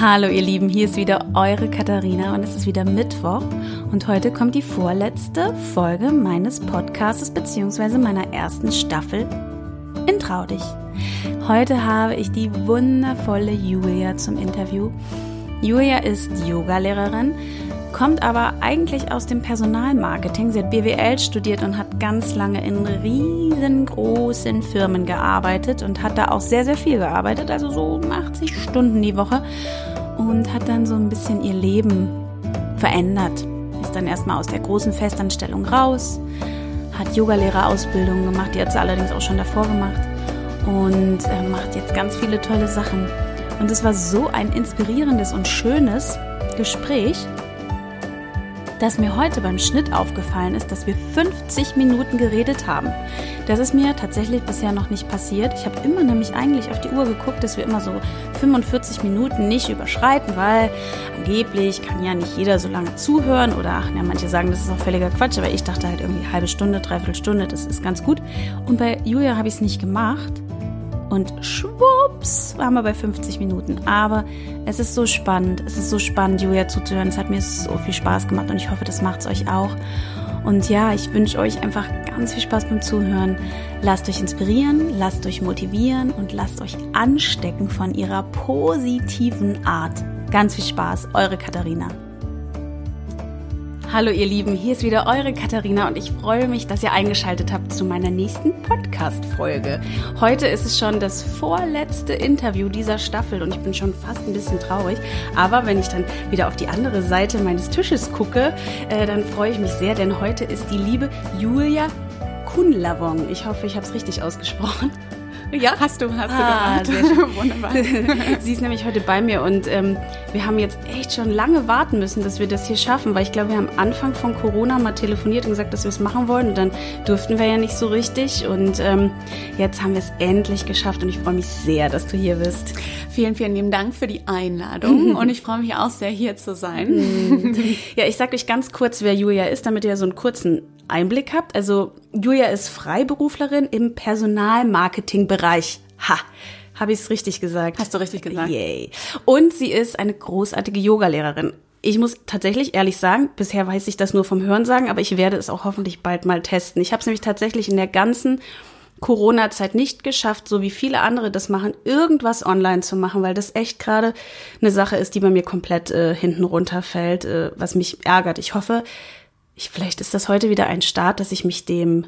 Hallo ihr Lieben, hier ist wieder eure Katharina und es ist wieder Mittwoch und heute kommt die vorletzte Folge meines Podcasts bzw. meiner ersten Staffel in Trau dich. Heute habe ich die wundervolle Julia zum Interview. Julia ist Yogalehrerin, kommt aber eigentlich aus dem Personalmarketing. Sie hat BWL studiert und hat ganz lange in riesengroßen Firmen gearbeitet und hat da auch sehr, sehr viel gearbeitet, also so 80 Stunden die Woche und hat dann so ein bisschen ihr Leben verändert. Ist dann erstmal aus der großen Festanstellung raus, hat Yogalehrerausbildung gemacht, die hat sie allerdings auch schon davor gemacht und äh, macht jetzt ganz viele tolle Sachen. Und es war so ein inspirierendes und schönes Gespräch, dass mir heute beim Schnitt aufgefallen ist, dass wir 50 Minuten geredet haben. Das ist mir tatsächlich bisher noch nicht passiert. Ich habe immer nämlich eigentlich auf die Uhr geguckt, dass wir immer so 45 Minuten nicht überschreiten, weil angeblich kann ja nicht jeder so lange zuhören oder ach, ja, manche sagen, das ist auch völliger Quatsch, aber ich dachte halt irgendwie halbe Stunde, dreiviertel Stunde, das ist ganz gut. Und bei Julia habe ich es nicht gemacht und schwupps waren wir bei 50 Minuten. Aber es ist so spannend, es ist so spannend, Julia zuzuhören. Es hat mir so viel Spaß gemacht und ich hoffe, das macht es euch auch. Und ja, ich wünsche euch einfach ganz viel Spaß beim Zuhören. Lasst euch inspirieren, lasst euch motivieren und lasst euch anstecken von ihrer positiven Art. Ganz viel Spaß, eure Katharina. Hallo ihr Lieben, hier ist wieder eure Katharina und ich freue mich, dass ihr eingeschaltet habt zu meiner nächsten Podcast-Folge. Heute ist es schon das vorletzte Interview dieser Staffel und ich bin schon fast ein bisschen traurig. Aber wenn ich dann wieder auf die andere Seite meines Tisches gucke, äh, dann freue ich mich sehr, denn heute ist die liebe Julia Kunlavong. Ich hoffe, ich habe es richtig ausgesprochen. Ja, hast du, hast ah, du gemacht. Wunderbar. Sie ist nämlich heute bei mir und ähm, wir haben jetzt echt schon lange warten müssen, dass wir das hier schaffen, weil ich glaube, wir haben Anfang von Corona mal telefoniert und gesagt, dass wir es machen wollen und dann durften wir ja nicht so richtig und ähm, jetzt haben wir es endlich geschafft und ich freue mich sehr, dass du hier bist. Vielen, vielen lieben Dank für die Einladung und ich freue mich auch sehr, hier zu sein. Mhm. ja, ich sage euch ganz kurz, wer Julia ist, damit ihr so einen kurzen Einblick habt. Also Julia ist Freiberuflerin im Personalmarketingbereich. Ha, habe ich es richtig gesagt? Hast du richtig gesagt. Yay. Und sie ist eine großartige Yogalehrerin. Ich muss tatsächlich ehrlich sagen, bisher weiß ich das nur vom Hörensagen, aber ich werde es auch hoffentlich bald mal testen. Ich habe es nämlich tatsächlich in der ganzen Corona-Zeit nicht geschafft, so wie viele andere das machen, irgendwas online zu machen, weil das echt gerade eine Sache ist, die bei mir komplett äh, hinten runterfällt, äh, was mich ärgert. Ich hoffe, ich, vielleicht ist das heute wieder ein Start, dass ich mich dem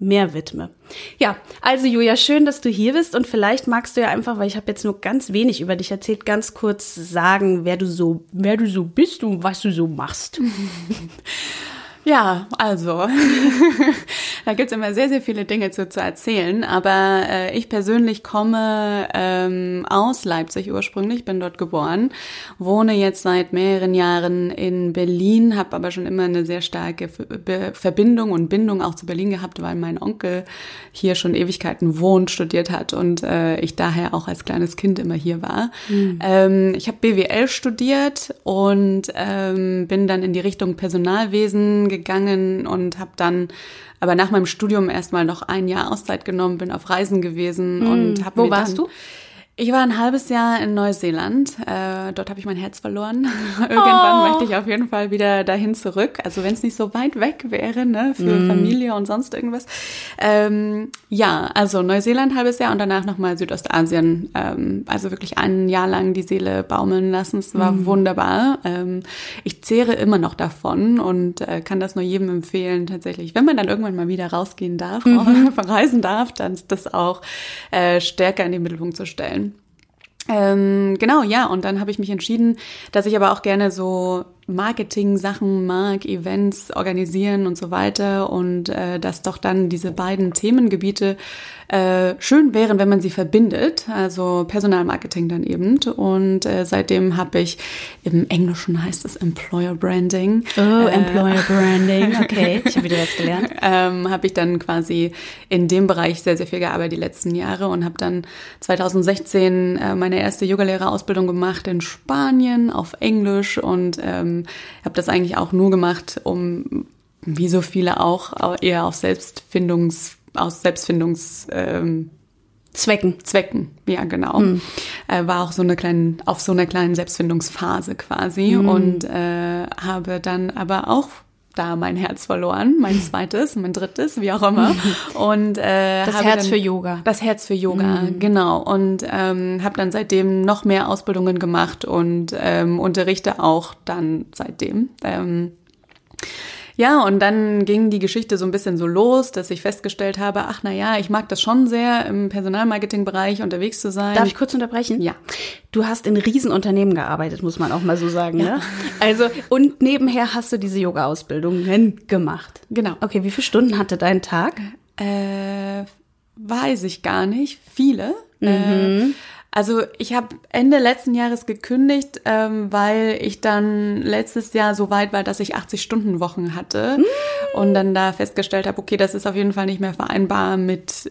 mehr widme. Ja, also Julia, schön, dass du hier bist und vielleicht magst du ja einfach, weil ich habe jetzt nur ganz wenig über dich erzählt, ganz kurz sagen, wer du so, wer du so bist und was du so machst. Ja, also, da gibt's immer sehr, sehr viele Dinge zu, zu erzählen. Aber äh, ich persönlich komme ähm, aus Leipzig ursprünglich, bin dort geboren, wohne jetzt seit mehreren Jahren in Berlin, habe aber schon immer eine sehr starke Be Verbindung und Bindung auch zu Berlin gehabt, weil mein Onkel hier schon Ewigkeiten wohnt, studiert hat und äh, ich daher auch als kleines Kind immer hier war. Mhm. Ähm, ich habe BWL studiert und ähm, bin dann in die Richtung Personalwesen gegangen und habe dann aber nach meinem Studium erstmal noch ein Jahr Auszeit genommen, bin auf Reisen gewesen mm, und habe Wo warst du? Ich war ein halbes Jahr in Neuseeland. Äh, dort habe ich mein Herz verloren. Irgendwann oh. möchte ich auf jeden Fall wieder dahin zurück. Also wenn es nicht so weit weg wäre, ne, für mm. Familie und sonst irgendwas. Ähm, ja, also Neuseeland halbes Jahr und danach nochmal Südostasien. Ähm, also wirklich ein Jahr lang die Seele baumeln lassen. Es war mm. wunderbar. Ähm, ich zehre immer noch davon und äh, kann das nur jedem empfehlen, tatsächlich. Wenn man dann irgendwann mal wieder rausgehen darf, mhm. verreisen darf, dann das auch äh, stärker in den Mittelpunkt zu stellen. Ähm, genau, ja, und dann habe ich mich entschieden, dass ich aber auch gerne so Marketing-Sachen mag, Events organisieren und so weiter und äh, dass doch dann diese beiden Themengebiete äh, schön wären, wenn man sie verbindet, also Personalmarketing dann eben. Und äh, seitdem habe ich, im Englischen heißt es Employer Branding. Oh, äh, Employer Branding, okay, ich habe wieder was gelernt. ähm, habe ich dann quasi in dem Bereich sehr, sehr viel gearbeitet die letzten Jahre und habe dann 2016 äh, meine erste Yogalehrerausbildung gemacht in Spanien auf Englisch und ähm, habe das eigentlich auch nur gemacht, um, wie so viele auch, eher auf Selbstfindungs, aus Selbstfindungs, ähm, Zwecken. Zwecken, ja genau. Mhm. Äh, war auch so eine kleine, auf so einer kleinen Selbstfindungsphase quasi mhm. und äh, habe dann aber auch da mein Herz verloren, mein zweites, mein drittes, wie auch immer. Und äh, das Herz für Yoga. Das Herz für Yoga, mhm. genau. Und ähm, habe dann seitdem noch mehr Ausbildungen gemacht und ähm, unterrichte auch dann seitdem. Ähm, ja, und dann ging die Geschichte so ein bisschen so los, dass ich festgestellt habe, ach na ja, ich mag das schon sehr, im Personalmarketing-Bereich unterwegs zu sein. Darf ich kurz unterbrechen? Ja. Du hast in Riesenunternehmen gearbeitet, muss man auch mal so sagen, ja. ne? Also, und nebenher hast du diese Yoga-Ausbildungen gemacht. Genau. Okay, wie viele Stunden hatte dein Tag? Äh, weiß ich gar nicht. Viele. Mhm. Äh, also ich habe Ende letzten Jahres gekündigt, ähm, weil ich dann letztes Jahr so weit war, dass ich 80 Stunden Wochen hatte mm. und dann da festgestellt habe, okay, das ist auf jeden Fall nicht mehr vereinbar mit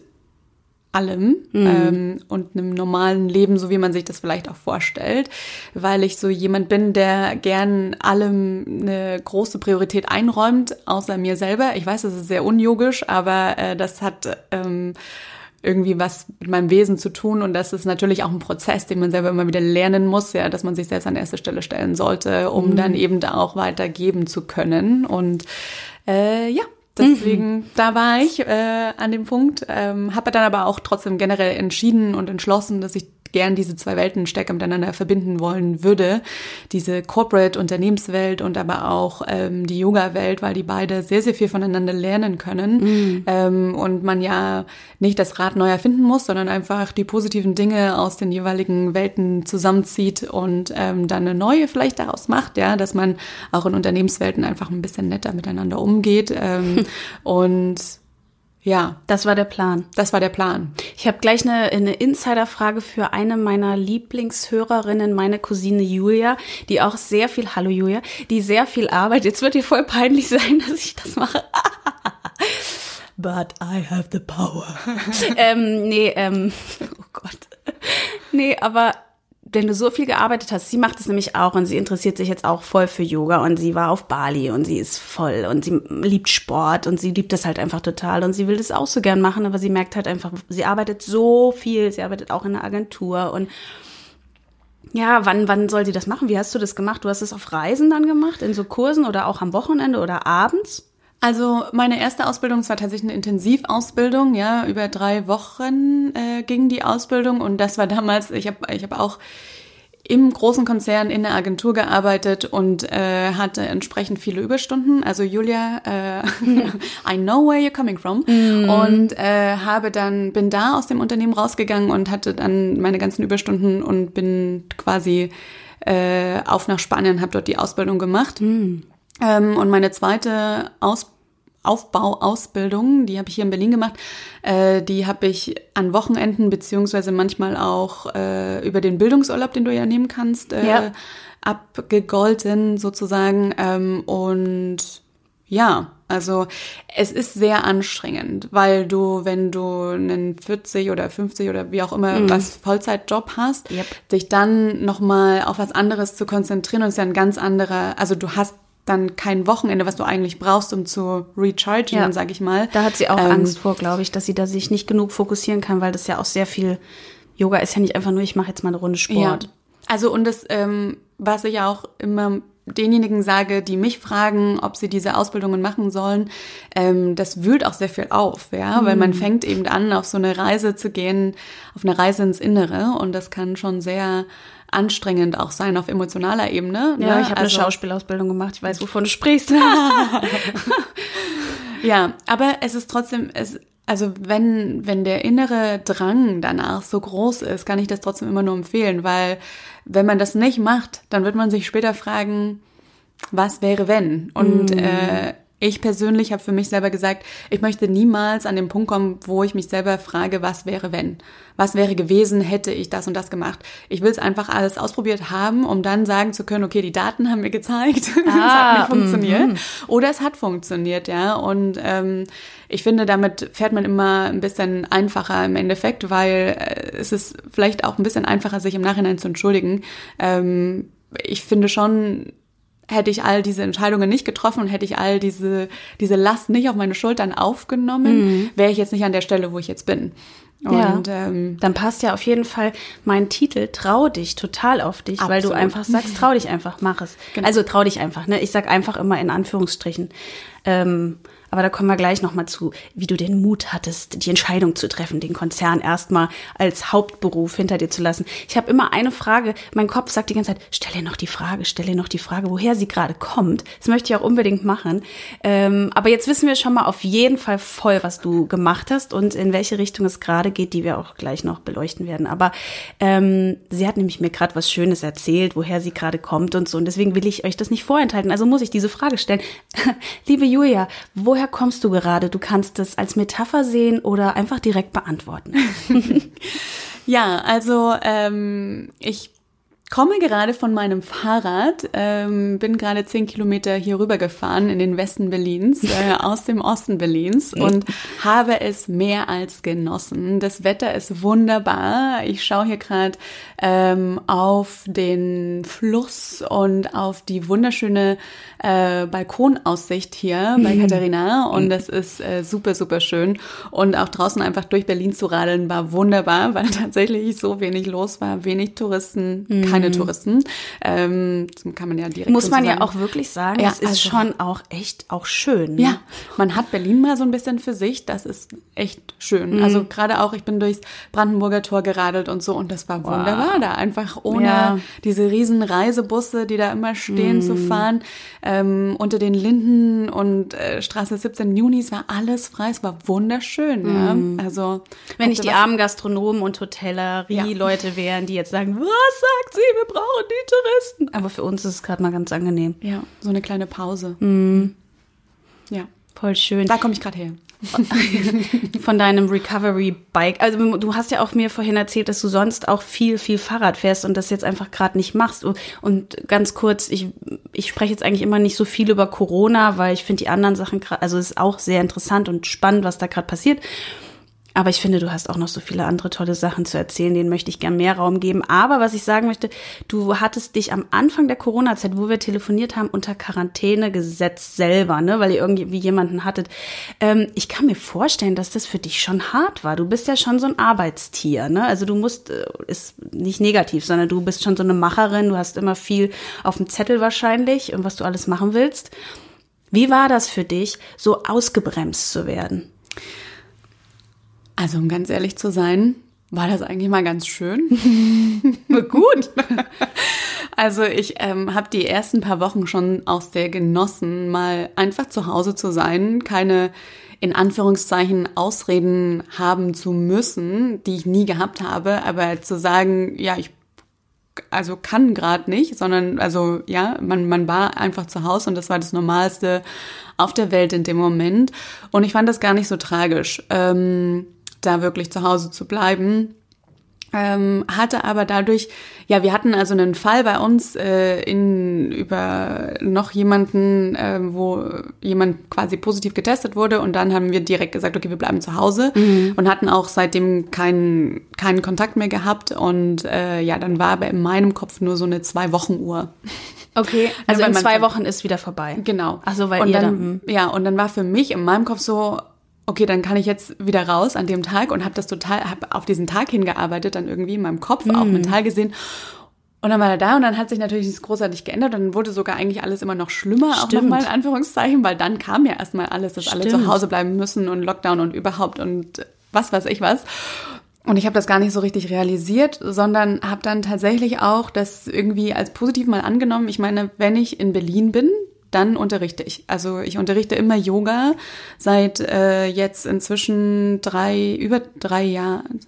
allem mm. ähm, und einem normalen Leben, so wie man sich das vielleicht auch vorstellt, weil ich so jemand bin, der gern allem eine große Priorität einräumt, außer mir selber. Ich weiß, das ist sehr unyogisch, aber äh, das hat ähm, irgendwie was mit meinem Wesen zu tun und das ist natürlich auch ein Prozess, den man selber immer wieder lernen muss, ja, dass man sich selbst an erste Stelle stellen sollte, um mhm. dann eben da auch weitergeben zu können und äh, ja, Deswegen, mhm. da war ich äh, an dem Punkt, ähm, habe dann aber auch trotzdem generell entschieden und entschlossen, dass ich gern diese zwei Welten stärker miteinander verbinden wollen würde. Diese Corporate-Unternehmenswelt und aber auch ähm, die Yoga-Welt, weil die beide sehr, sehr viel voneinander lernen können. Mhm. Ähm, und man ja nicht das Rad neu erfinden muss, sondern einfach die positiven Dinge aus den jeweiligen Welten zusammenzieht und ähm, dann eine neue vielleicht daraus macht, ja, dass man auch in Unternehmenswelten einfach ein bisschen netter miteinander umgeht. Ähm, und ja. Das war der Plan. Das war der Plan. Ich habe gleich eine, eine Insiderfrage für eine meiner Lieblingshörerinnen, meine Cousine Julia, die auch sehr viel, hallo Julia, die sehr viel arbeitet. Jetzt wird dir voll peinlich sein, dass ich das mache. But I have the power. ähm, nee, ähm, oh Gott. Nee, aber wenn du so viel gearbeitet hast, sie macht es nämlich auch und sie interessiert sich jetzt auch voll für Yoga und sie war auf Bali und sie ist voll und sie liebt Sport und sie liebt das halt einfach total und sie will das auch so gern machen, aber sie merkt halt einfach, sie arbeitet so viel, sie arbeitet auch in einer Agentur und ja, wann, wann soll sie das machen? Wie hast du das gemacht? Du hast es auf Reisen dann gemacht, in so Kursen oder auch am Wochenende oder abends? Also meine erste Ausbildung, es war tatsächlich eine Intensivausbildung, ja, über drei Wochen äh, ging die Ausbildung und das war damals, ich habe ich hab auch im großen Konzern in der Agentur gearbeitet und äh, hatte entsprechend viele Überstunden. Also Julia, äh, I know where you're coming from. Mm. Und äh, habe dann, bin da aus dem Unternehmen rausgegangen und hatte dann meine ganzen Überstunden und bin quasi äh, auf nach Spanien, habe dort die Ausbildung gemacht. Mm. Ähm, und meine zweite Aus Aufbauausbildung, die habe ich hier in Berlin gemacht, äh, die habe ich an Wochenenden beziehungsweise manchmal auch äh, über den Bildungsurlaub, den du ja nehmen kannst, äh, ja. abgegolten sozusagen. Ähm, und ja, also es ist sehr anstrengend, weil du, wenn du einen 40 oder 50 oder wie auch immer mm. was Vollzeitjob hast, yep. dich dann nochmal auf was anderes zu konzentrieren und es ist ja ein ganz anderer, also du hast dann kein Wochenende, was du eigentlich brauchst, um zu rechargen, ja. sag ich mal. Da hat sie auch ähm, Angst vor, glaube ich, dass sie da sich nicht genug fokussieren kann, weil das ja auch sehr viel Yoga ist ja nicht einfach nur, ich mache jetzt mal eine Runde Sport. Ja. Also und das, ähm, was ich ja auch immer denjenigen sage, die mich fragen, ob sie diese Ausbildungen machen sollen, ähm, das wühlt auch sehr viel auf, ja, mhm. weil man mhm. fängt eben an, auf so eine Reise zu gehen, auf eine Reise ins Innere und das kann schon sehr anstrengend auch sein auf emotionaler Ebene. Ja, ne? ich habe also, eine Schauspielausbildung gemacht. Ich weiß, wovon du sprichst. ja, aber es ist trotzdem, es, also wenn, wenn der innere Drang danach so groß ist, kann ich das trotzdem immer nur empfehlen, weil wenn man das nicht macht, dann wird man sich später fragen, was wäre wenn? Und mm. äh, ich persönlich habe für mich selber gesagt, ich möchte niemals an den Punkt kommen, wo ich mich selber frage, was wäre wenn? Was wäre gewesen, hätte ich das und das gemacht? Ich will es einfach alles ausprobiert haben, um dann sagen zu können, okay, die Daten haben mir gezeigt, ah, es hat nicht funktioniert. Mm -hmm. Oder es hat funktioniert, ja. Und ähm, ich finde, damit fährt man immer ein bisschen einfacher im Endeffekt, weil äh, es ist vielleicht auch ein bisschen einfacher, sich im Nachhinein zu entschuldigen. Ähm, ich finde schon, hätte ich all diese Entscheidungen nicht getroffen und hätte ich all diese, diese Last nicht auf meine Schultern aufgenommen, mhm. wäre ich jetzt nicht an der Stelle, wo ich jetzt bin. Und ja, ähm, dann passt ja auf jeden Fall mein Titel Trau dich total auf dich, absolut. weil du einfach sagst, trau dich einfach, mach es. Genau. Also trau dich einfach, ne? Ich sag einfach immer in Anführungsstrichen. Ähm, aber da kommen wir gleich nochmal zu, wie du den Mut hattest, die Entscheidung zu treffen, den Konzern erstmal als Hauptberuf hinter dir zu lassen. Ich habe immer eine Frage, mein Kopf sagt die ganze Zeit, stell dir noch die Frage, stell dir noch die Frage, woher sie gerade kommt. Das möchte ich auch unbedingt machen. Ähm, aber jetzt wissen wir schon mal auf jeden Fall voll, was du gemacht hast und in welche Richtung es gerade geht, die wir auch gleich noch beleuchten werden. Aber ähm, sie hat nämlich mir gerade was Schönes erzählt, woher sie gerade kommt und so. Und deswegen will ich euch das nicht vorenthalten. Also muss ich diese Frage stellen. Liebe Julia, woher kommst du gerade? Du kannst es als Metapher sehen oder einfach direkt beantworten. ja, also ähm, ich komme gerade von meinem Fahrrad, ähm, bin gerade zehn Kilometer hier rüber gefahren in den Westen Berlins, äh, aus dem Osten Berlins und habe es mehr als genossen. Das Wetter ist wunderbar. Ich schaue hier gerade ähm, auf den Fluss und auf die wunderschöne äh, Balkonaussicht hier bei mhm. Katharina und das ist äh, super, super schön. Und auch draußen einfach durch Berlin zu radeln war wunderbar, weil tatsächlich so wenig los war, wenig Touristen, mhm keine mhm. Touristen. Ähm, kann man ja direkt Muss man ja auch wirklich sagen, ja, es ist also, schon auch echt auch schön. Ne? Ja, man hat Berlin mal so ein bisschen für sich. Das ist echt schön. Mhm. Also gerade auch, ich bin durchs Brandenburger Tor geradelt und so und das war wunderbar wow. da. Einfach ohne ja. diese riesen Reisebusse, die da immer stehen, mhm. zu fahren. Ähm, unter den Linden und äh, Straße 17 Juni, es war alles frei, es war wunderschön. Mhm. Ja? Also wenn ich die armen Gastronomen und Hotellerie-Leute ja. wären, die jetzt sagen, was sagt sie? Wir brauchen die Touristen. Aber für uns ist es gerade mal ganz angenehm. Ja, so eine kleine Pause. Mhm. Ja. Voll schön. Da komme ich gerade her. Von deinem Recovery Bike. Also du hast ja auch mir vorhin erzählt, dass du sonst auch viel, viel Fahrrad fährst und das jetzt einfach gerade nicht machst. Und ganz kurz, ich, ich spreche jetzt eigentlich immer nicht so viel über Corona, weil ich finde die anderen Sachen gerade, also es ist auch sehr interessant und spannend, was da gerade passiert. Aber ich finde, du hast auch noch so viele andere tolle Sachen zu erzählen, denen möchte ich gern mehr Raum geben. Aber was ich sagen möchte, du hattest dich am Anfang der Corona-Zeit, wo wir telefoniert haben, unter Quarantäne gesetzt selber, ne, weil ihr irgendwie jemanden hattet. Ähm, ich kann mir vorstellen, dass das für dich schon hart war. Du bist ja schon so ein Arbeitstier, ne? Also du musst, äh, ist nicht negativ, sondern du bist schon so eine Macherin, du hast immer viel auf dem Zettel wahrscheinlich und was du alles machen willst. Wie war das für dich, so ausgebremst zu werden? Also um ganz ehrlich zu sein, war das eigentlich mal ganz schön. Gut. Also ich ähm, habe die ersten paar Wochen schon auch sehr genossen, mal einfach zu Hause zu sein, keine in Anführungszeichen Ausreden haben zu müssen, die ich nie gehabt habe, aber zu sagen, ja, ich also kann gerade nicht, sondern also ja, man, man war einfach zu Hause und das war das Normalste auf der Welt in dem Moment. Und ich fand das gar nicht so tragisch. Ähm, da wirklich zu Hause zu bleiben. Ähm, hatte aber dadurch, ja, wir hatten also einen Fall bei uns äh, in über noch jemanden, äh, wo jemand quasi positiv getestet wurde und dann haben wir direkt gesagt, okay, wir bleiben zu Hause mhm. und hatten auch seitdem keinen keinen Kontakt mehr gehabt und äh, ja, dann war aber in meinem Kopf nur so eine zwei Wochen Uhr. Okay, also in zwei Wochen ist wieder vorbei. Genau. Also weil und ihr dann, dann hm. ja und dann war für mich in meinem Kopf so, okay, dann kann ich jetzt wieder raus an dem Tag und habe das total, habe auf diesen Tag hingearbeitet, dann irgendwie in meinem Kopf, mhm. auch mental gesehen. Und dann war er da und dann hat sich natürlich nichts großartig geändert und dann wurde sogar eigentlich alles immer noch schlimmer, Stimmt. auch nochmal in Anführungszeichen, weil dann kam ja erstmal alles, dass Stimmt. alle zu Hause bleiben müssen und Lockdown und überhaupt und was weiß ich was. Und ich habe das gar nicht so richtig realisiert, sondern habe dann tatsächlich auch das irgendwie als positiv mal angenommen. Ich meine, wenn ich in Berlin bin, dann unterrichte ich. Also ich unterrichte immer Yoga seit äh, jetzt inzwischen drei, über drei Jahren,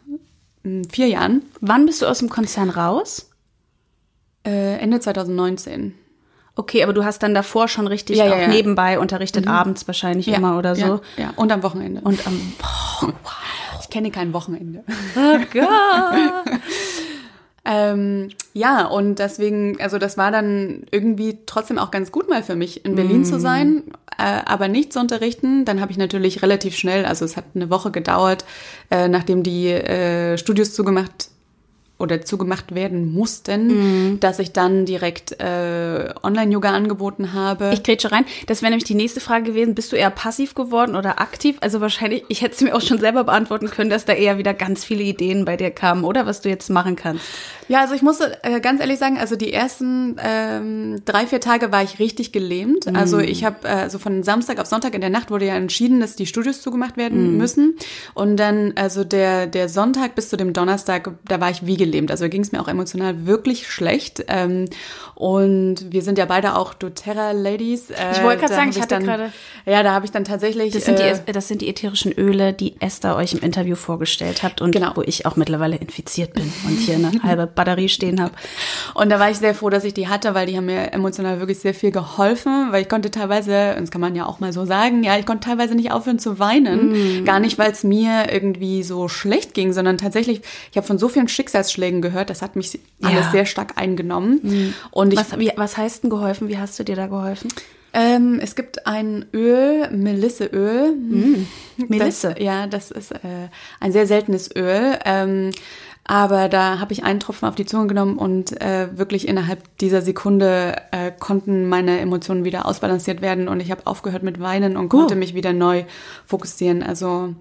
hm, vier Jahren. Wann bist du aus dem Konzern raus? Äh, Ende 2019. Okay, aber du hast dann davor schon richtig ja, auch ja, nebenbei unterrichtet, mhm. abends wahrscheinlich immer oder so. Ja, und am Wochenende. Und am oh, wow. Ich kenne kein Wochenende. Oh Gott. Ähm, ja, und deswegen, also das war dann irgendwie trotzdem auch ganz gut mal für mich, in Berlin mm. zu sein, äh, aber nicht zu unterrichten. Dann habe ich natürlich relativ schnell, also es hat eine Woche gedauert, äh, nachdem die äh, Studios zugemacht oder zugemacht werden mussten, mhm. dass ich dann direkt äh, Online-Yoga angeboten habe. Ich grätsche rein. Das wäre nämlich die nächste Frage gewesen. Bist du eher passiv geworden oder aktiv? Also wahrscheinlich, ich hätte es mir auch schon selber beantworten können, dass da eher wieder ganz viele Ideen bei dir kamen, oder? Was du jetzt machen kannst. Ja, also ich muss äh, ganz ehrlich sagen, also die ersten ähm, drei, vier Tage war ich richtig gelähmt. Mhm. Also ich habe, äh, also von Samstag auf Sonntag in der Nacht wurde ja entschieden, dass die Studios zugemacht werden mhm. müssen. Und dann, also der, der Sonntag bis zu dem Donnerstag, da war ich wie gelähmt. Also ging es mir auch emotional wirklich schlecht. Ähm, und wir sind ja beide auch doTERRA-Ladies. Äh, ich wollte gerade sagen, ich hatte gerade... Ja, da habe ich dann tatsächlich... Das sind, äh, die, das sind die ätherischen Öle, die Esther euch im Interview vorgestellt habt und genau. wo ich auch mittlerweile infiziert bin und hier eine halbe Batterie stehen habe. Und da war ich sehr froh, dass ich die hatte, weil die haben mir emotional wirklich sehr viel geholfen, weil ich konnte teilweise, und das kann man ja auch mal so sagen, ja, ich konnte teilweise nicht aufhören zu weinen. Mm. Gar nicht, weil es mir irgendwie so schlecht ging, sondern tatsächlich, ich habe von so vielen Schicksalsschlägen gehört, das hat mich alles ja. sehr stark eingenommen. Mm. Und ich, was, wie, was heißt denn geholfen? Wie hast du dir da geholfen? Ähm, es gibt ein Öl, Melisseöl. Mm, Melisse. Das, ja, das ist äh, ein sehr seltenes Öl. Ähm, aber da habe ich einen Tropfen auf die Zunge genommen und äh, wirklich innerhalb dieser Sekunde äh, konnten meine Emotionen wieder ausbalanciert werden und ich habe aufgehört mit Weinen und konnte oh. mich wieder neu fokussieren. Also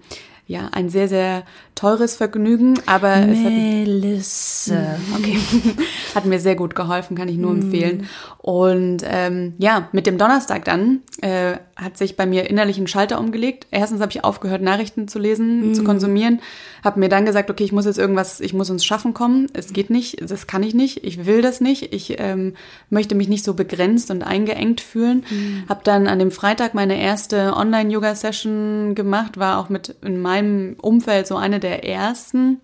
ja, ein sehr, sehr teures Vergnügen, aber Melisse. es hat, okay. hat mir sehr gut geholfen, kann ich nur mm. empfehlen. Und ähm, ja, mit dem Donnerstag dann äh, hat sich bei mir innerlich ein Schalter umgelegt. Erstens habe ich aufgehört, Nachrichten zu lesen, mm. zu konsumieren, habe mir dann gesagt, okay, ich muss jetzt irgendwas, ich muss ins Schaffen kommen. Es geht nicht, das kann ich nicht, ich will das nicht. Ich ähm, möchte mich nicht so begrenzt und eingeengt fühlen. Mm. Habe dann an dem Freitag meine erste Online-Yoga-Session gemacht, war auch mit in meinem Umfeld so eine der ersten.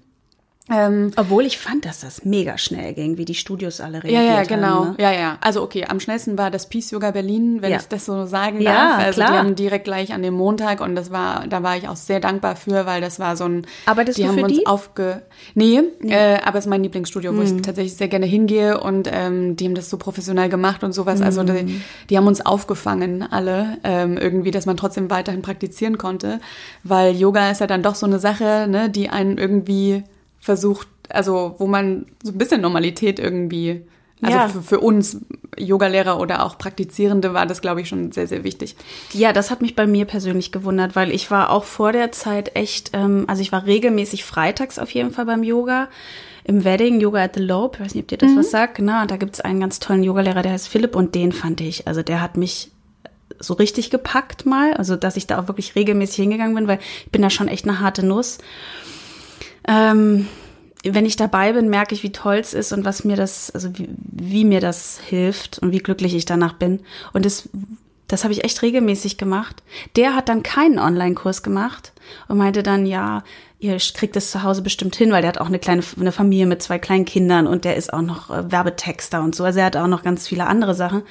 Ähm, Obwohl ich fand, dass das mega schnell ging, wie die Studios alle reagiert haben. Ja, ja, genau. Haben, ne? Ja, ja. Also okay, am schnellsten war das Peace Yoga Berlin, wenn ja. ich das so sagen darf. Ja, also klar. die haben direkt gleich an dem Montag und das war, da war ich auch sehr dankbar für, weil das war so ein. Aber das die haben für uns die? aufge. Nee, nee. Äh, aber es ist mein Lieblingsstudio, wo mhm. ich tatsächlich sehr gerne hingehe und ähm, die haben das so professionell gemacht und sowas. Mhm. Also die, die, haben uns aufgefangen, alle, ähm, irgendwie, dass man trotzdem weiterhin praktizieren konnte. Weil Yoga ist ja dann doch so eine Sache, ne, die einen irgendwie versucht, also wo man so ein bisschen Normalität irgendwie, also ja. für, für, uns Yogalehrer oder auch Praktizierende war das, glaube ich, schon sehr, sehr wichtig. Ja, das hat mich bei mir persönlich gewundert, weil ich war auch vor der Zeit echt, ähm, also ich war regelmäßig freitags auf jeden Fall beim Yoga. Im Wedding, Yoga at the Lobe, ich weiß nicht, ob dir das mhm. was sagt, genau, und da gibt es einen ganz tollen Yogalehrer, der heißt Philipp und den fand ich, also der hat mich so richtig gepackt mal, also dass ich da auch wirklich regelmäßig hingegangen bin, weil ich bin da schon echt eine harte Nuss. Ähm, wenn ich dabei bin, merke ich, wie toll es ist und was mir das, also wie, wie mir das hilft und wie glücklich ich danach bin. Und das, das habe ich echt regelmäßig gemacht. Der hat dann keinen Online-Kurs gemacht und meinte dann, ja, ihr kriegt das zu Hause bestimmt hin, weil der hat auch eine kleine eine Familie mit zwei kleinen Kindern und der ist auch noch äh, Werbetexter und so. Also er hat auch noch ganz viele andere Sachen.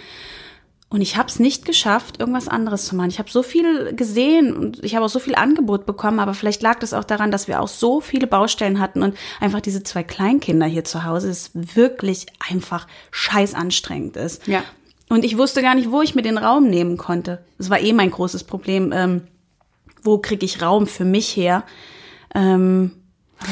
Und ich habe es nicht geschafft, irgendwas anderes zu machen. Ich habe so viel gesehen und ich habe auch so viel Angebot bekommen, aber vielleicht lag das auch daran, dass wir auch so viele Baustellen hatten und einfach diese zwei Kleinkinder hier zu Hause es wirklich einfach scheiß anstrengend ist. Ja. Und ich wusste gar nicht, wo ich mir den Raum nehmen konnte. Das war eh mein großes Problem. Ähm, wo kriege ich Raum für mich her? Ähm,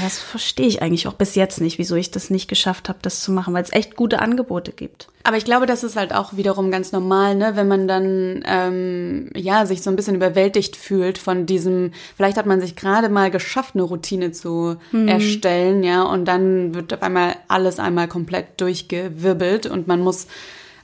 das verstehe ich eigentlich auch bis jetzt nicht, wieso ich das nicht geschafft habe, das zu machen, weil es echt gute Angebote gibt. Aber ich glaube, das ist halt auch wiederum ganz normal, ne, wenn man dann ähm, ja sich so ein bisschen überwältigt fühlt von diesem. Vielleicht hat man sich gerade mal geschafft, eine Routine zu mhm. erstellen, ja, und dann wird auf einmal alles einmal komplett durchgewirbelt und man muss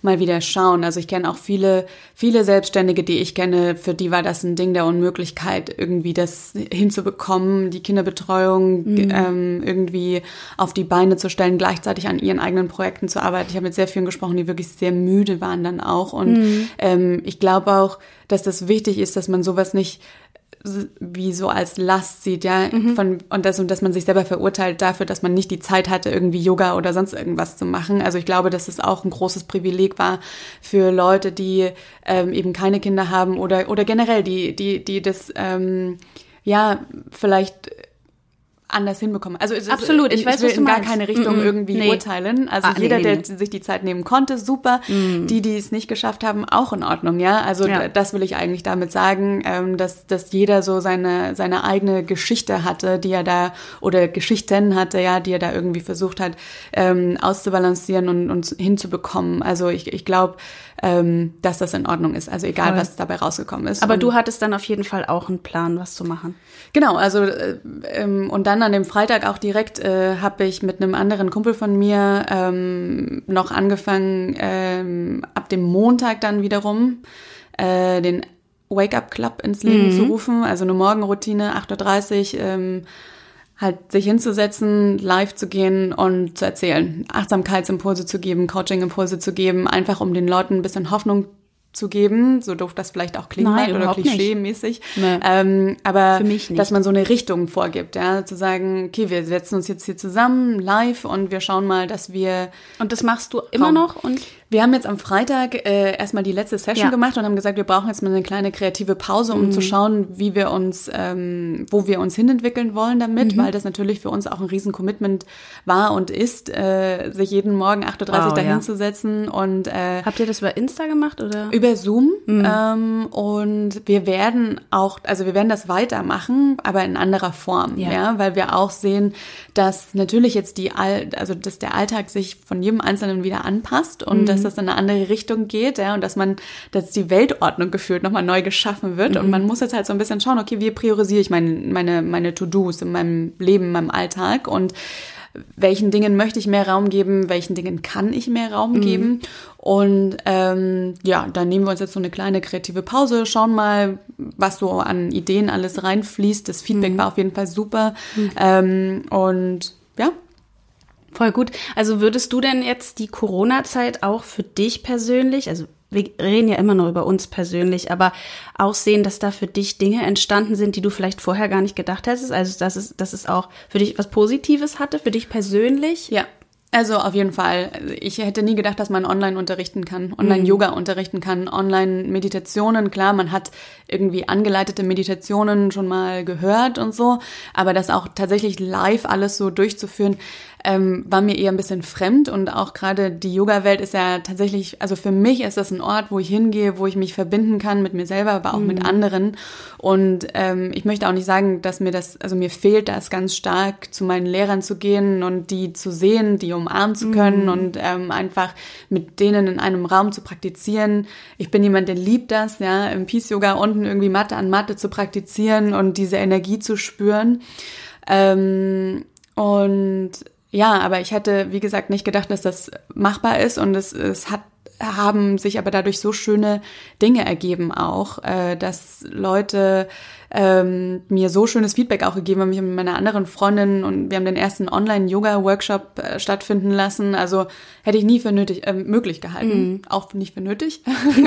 mal wieder schauen. Also ich kenne auch viele, viele Selbstständige, die ich kenne, für die war das ein Ding der Unmöglichkeit, irgendwie das hinzubekommen, die Kinderbetreuung mhm. ähm, irgendwie auf die Beine zu stellen, gleichzeitig an ihren eigenen Projekten zu arbeiten. Ich habe mit sehr vielen gesprochen, die wirklich sehr müde waren dann auch. Und mhm. ähm, ich glaube auch, dass das wichtig ist, dass man sowas nicht wie so als Last sieht, ja, mhm. von, und das, und dass man sich selber verurteilt dafür, dass man nicht die Zeit hatte, irgendwie Yoga oder sonst irgendwas zu machen. Also ich glaube, dass es auch ein großes Privileg war für Leute, die ähm, eben keine Kinder haben oder, oder generell, die, die, die das, ähm, ja, vielleicht anders hinbekommen. Also es ist- Absolut, ich weiß, ich will in gar meinst. keine Richtung Mm-mm. irgendwie Nee. urteilen. Also Ah, jeder, nee, der nee. Mm. sich die Zeit nehmen konnte, super. Die, die es nicht geschafft haben, auch in Ordnung, ja. Also Ja. das will ich eigentlich damit sagen, ähm, dass, dass jeder so seine, seine eigene Geschichte hatte, die er da, oder Geschichten hatte, ja, die er da irgendwie versucht hat, ähm, auszubalancieren und, und hinzubekommen. Also ich, ich glaube, ähm, dass das in Ordnung ist. Also egal, Voll. was dabei rausgekommen ist. Aber und du hattest dann auf jeden Fall auch einen Plan, was zu machen. Genau, also äh, ähm, und dann an dem Freitag auch direkt äh, habe ich mit einem anderen Kumpel von mir ähm, noch angefangen, ähm, ab dem Montag dann wiederum äh, den Wake Up Club ins Leben zu rufen, also eine Morgenroutine, 8.30 Uhr, ähm, halt sich hinzusetzen, live zu gehen und zu erzählen, Achtsamkeitsimpulse zu geben, Coaching-Impulse zu geben, einfach um den Leuten ein bisschen Hoffnung zu geben, so doof das vielleicht auch klingen Nein, mag oder klischee-mäßig. Nee. Ähm, aber Für mich nicht. dass man so eine Richtung vorgibt, ja, zu sagen, okay, wir setzen uns jetzt hier zusammen live und wir schauen mal, dass wir Und das machst du immer noch und wir haben jetzt am Freitag äh, erstmal die letzte Session Ja. gemacht und haben gesagt, wir brauchen jetzt mal eine kleine kreative Pause, um Mhm. zu schauen, wie wir uns, ähm, wo wir uns hinentwickeln wollen damit, Mhm. weil das natürlich für uns auch ein riesen Commitment war und ist, äh, sich jeden Morgen 8.30 Uhr Wow, ja. dahinzusetzen und äh, habt ihr das über Insta gemacht oder? über Zoom Mhm. ähm, und wir werden auch, also wir werden das weitermachen, aber in anderer Form, Ja. ja, weil wir auch sehen, dass natürlich jetzt die, All also dass der Alltag sich von jedem Einzelnen wieder anpasst und dass das in eine andere Richtung geht, ja, und dass man, dass die Weltordnung gefühlt nochmal neu geschaffen wird. Und man muss jetzt halt so ein bisschen schauen, okay, wie priorisiere ich meine, meine, meine To-Dos in meinem Leben, in meinem Alltag? Und welchen Dingen möchte ich mehr Raum geben, welchen Dingen kann ich mehr Raum geben. Und ähm, ja, dann nehmen wir uns jetzt so eine kleine kreative Pause, schauen mal, was so an Ideen alles reinfließt. Das Feedback war auf jeden Fall super. Ähm, und ja, Voll gut. Also würdest du denn jetzt die Corona-Zeit auch für dich persönlich, also wir reden ja immer nur über uns persönlich, aber auch sehen, dass da für dich Dinge entstanden sind, die du vielleicht vorher gar nicht gedacht hättest? Also dass es, dass es auch für dich was Positives hatte, für dich persönlich? Ja, also auf jeden Fall. Ich hätte nie gedacht, dass man online unterrichten kann, online Yoga unterrichten kann, online Meditationen. Klar, man hat irgendwie angeleitete Meditationen schon mal gehört und so, aber das auch tatsächlich live alles so durchzuführen, ähm, war mir eher ein bisschen fremd und auch gerade die Yoga-Welt ist ja tatsächlich, also für mich ist das ein Ort, wo ich hingehe, wo ich mich verbinden kann mit mir selber, aber auch mit anderen. Und ähm, ich möchte auch nicht sagen, dass mir das, also mir fehlt das ganz stark, zu meinen Lehrern zu gehen und die zu sehen, die umarmen zu können und ähm, einfach mit denen in einem Raum zu praktizieren. Ich bin jemand, der liebt das, ja, im Peace Yoga unten irgendwie Matte an Matte zu praktizieren und diese Energie zu spüren. Ähm, und ja, aber ich hätte, wie gesagt, nicht gedacht, dass das machbar ist und es, es hat haben sich aber dadurch so schöne Dinge ergeben auch, äh, dass Leute ähm, mir so schönes Feedback auch gegeben haben. Ich habe mit meiner anderen Freundin und wir haben den ersten Online-Yoga-Workshop äh, stattfinden lassen. Also hätte ich nie für nötig, äh, möglich gehalten, auch nicht für nötig.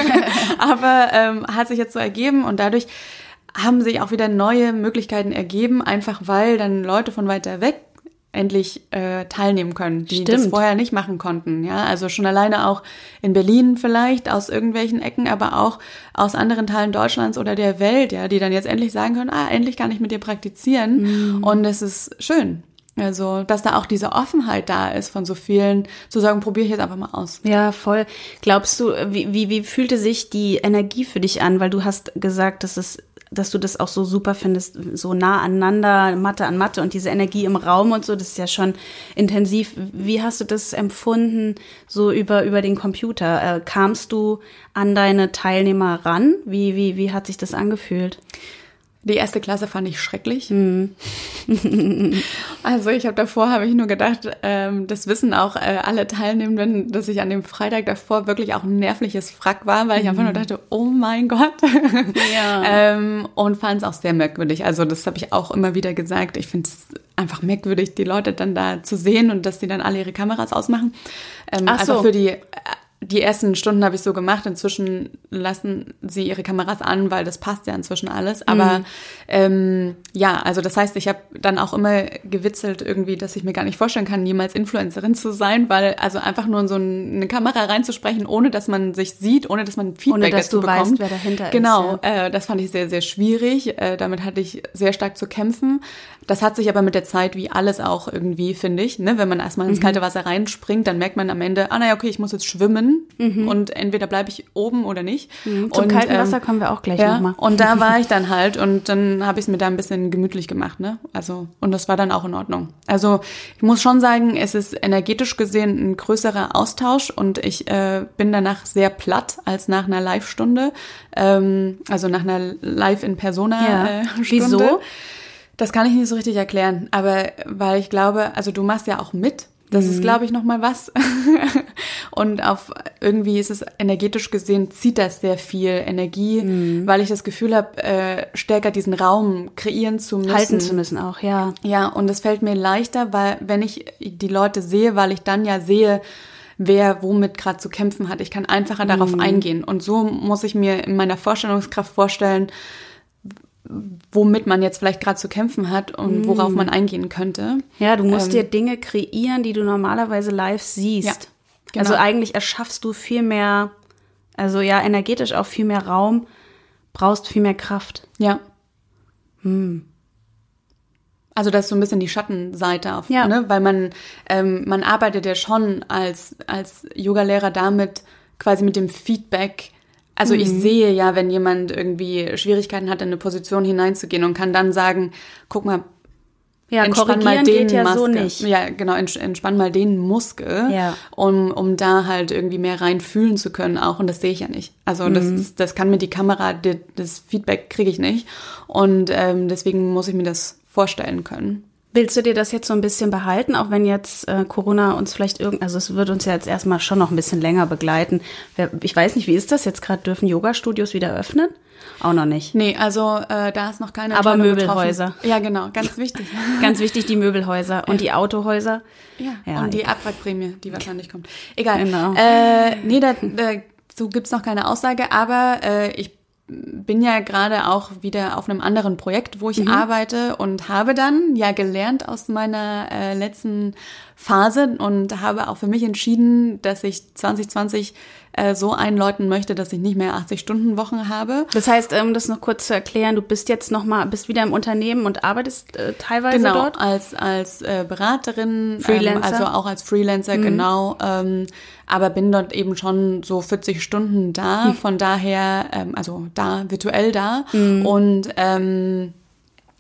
aber ähm, hat sich jetzt so ergeben und dadurch haben sich auch wieder neue Möglichkeiten ergeben, einfach weil dann Leute von weiter weg endlich äh, teilnehmen können, die das Stimmt. vorher nicht machen konnten. Ja, also schon alleine auch in Berlin vielleicht aus irgendwelchen Ecken, aber auch aus anderen Teilen Deutschlands oder der Welt, ja, die dann jetzt endlich sagen können, ah, endlich kann ich mit dir praktizieren und es ist schön. Also, dass da auch diese Offenheit da ist von so vielen, zu sagen, probiere ich jetzt einfach mal aus. Ja, voll. Glaubst du, wie, wie, wie fühlte sich die Energie für dich an? Weil du hast gesagt, dass es dass du das auch so super findest, so nah aneinander, Mathe an Mathe und diese Energie im Raum und so, das ist ja schon intensiv. Wie hast du das empfunden, so über, über den Computer? Äh, kamst du an deine Teilnehmer ran? Wie, wie, wie hat sich das angefühlt? Die erste Klasse fand ich schrecklich. also ich habe davor, habe ich nur gedacht, ähm, das wissen auch äh, alle Teilnehmenden, dass ich an dem Freitag davor wirklich auch ein nervliches Frack war, weil ich einfach nur dachte, oh mein Gott. Ja. ähm, und fand es auch sehr merkwürdig. Also das habe ich auch immer wieder gesagt. Ich finde es einfach merkwürdig, die Leute dann da zu sehen und dass die dann alle ihre Kameras ausmachen. Ähm, Ach so. Einfach für die die ersten Stunden habe ich so gemacht. Inzwischen lassen sie ihre Kameras an, weil das passt ja inzwischen alles. Aber mhm. ähm, ja, also das heißt, ich habe dann auch immer gewitzelt irgendwie, dass ich mir gar nicht vorstellen kann, jemals Influencerin zu sein, weil also einfach nur in so eine Kamera reinzusprechen, ohne dass man sich sieht, ohne dass man Feedback ohne, dass dazu du bekommt. Weißt, wer dahinter genau, ist. Genau, ja. äh, das fand ich sehr, sehr schwierig. Äh, damit hatte ich sehr stark zu kämpfen. Das hat sich aber mit der Zeit wie alles auch irgendwie, finde ich. Ne? Wenn man erstmal ins mhm. kalte Wasser reinspringt, dann merkt man am Ende, ah naja, okay, ich muss jetzt schwimmen mhm. und entweder bleibe ich oben oder nicht. Mhm. Zum und, kalten ähm, Wasser kommen wir auch gleich ja, nochmal. Und da war ich dann halt und dann habe ich es mir da ein bisschen gemütlich gemacht. Ne? Also, und das war dann auch in Ordnung. Also ich muss schon sagen, es ist energetisch gesehen ein größerer Austausch und ich äh, bin danach sehr platt als nach einer Live-Stunde. Ähm, also nach einer Live-in-Persona-Stunde. Ja. Äh, Wieso? Das kann ich nicht so richtig erklären, aber weil ich glaube, also du machst ja auch mit. Das mhm. ist, glaube ich, noch mal was. und auf irgendwie ist es energetisch gesehen zieht das sehr viel Energie, mhm. weil ich das Gefühl habe, äh, stärker diesen Raum kreieren zu müssen, halten zu müssen auch, ja. Ja, und es fällt mir leichter, weil wenn ich die Leute sehe, weil ich dann ja sehe, wer womit gerade zu kämpfen hat. Ich kann einfacher darauf mhm. eingehen. Und so muss ich mir in meiner Vorstellungskraft vorstellen, womit man jetzt vielleicht gerade zu kämpfen hat und worauf mm. man eingehen könnte. Ja, du musst ähm, dir Dinge kreieren, die du normalerweise live siehst. Ja, genau. Also eigentlich erschaffst du viel mehr, also ja, energetisch auch viel mehr Raum, brauchst viel mehr Kraft. Ja. Hm. Also das ist so ein bisschen die Schattenseite auf, ja. ne? weil man ähm, man arbeitet ja schon als als Yogalehrer damit quasi mit dem Feedback also mhm. ich sehe ja, wenn jemand irgendwie Schwierigkeiten hat, in eine Position hineinzugehen und kann dann sagen, guck mal, ja, entspann mal den ja Maske. So nicht. Ja, genau, entspann mal den Muskel, ja. um, um da halt irgendwie mehr rein fühlen zu können auch. Und das sehe ich ja nicht. Also mhm. das, das kann mir die Kamera, das Feedback kriege ich nicht. Und ähm, deswegen muss ich mir das vorstellen können. Willst du dir das jetzt so ein bisschen behalten, auch wenn jetzt äh, Corona uns vielleicht irgend, also es wird uns ja jetzt erstmal schon noch ein bisschen länger begleiten. Ich weiß nicht, wie ist das jetzt gerade? Dürfen Yoga-Studios wieder öffnen? Auch noch nicht. Nee, also äh, da ist noch keine Aber Möbelhäuser. Getroffen. Ja, genau, ganz wichtig. ganz wichtig, die Möbelhäuser und die Autohäuser. Ja, ja und die Abwrackprämie, die wahrscheinlich kommt. Egal. Genau. Äh, nee, da, da, so gibt's noch keine Aussage, aber äh, ich bin ja gerade auch wieder auf einem anderen Projekt, wo ich mhm. arbeite und habe dann ja gelernt aus meiner äh, letzten Phase und habe auch für mich entschieden, dass ich 2020 äh, so einläuten möchte, dass ich nicht mehr 80 Stunden Wochen habe. Das heißt, um das noch kurz zu erklären, du bist jetzt noch mal bist wieder im Unternehmen und arbeitest äh, teilweise genau, dort als als äh, Beraterin, Freelancer, ähm, also auch als Freelancer mhm. genau. Ähm, aber bin dort eben schon so 40 Stunden da, mhm. von daher, ähm, also da, virtuell da mhm. und ähm,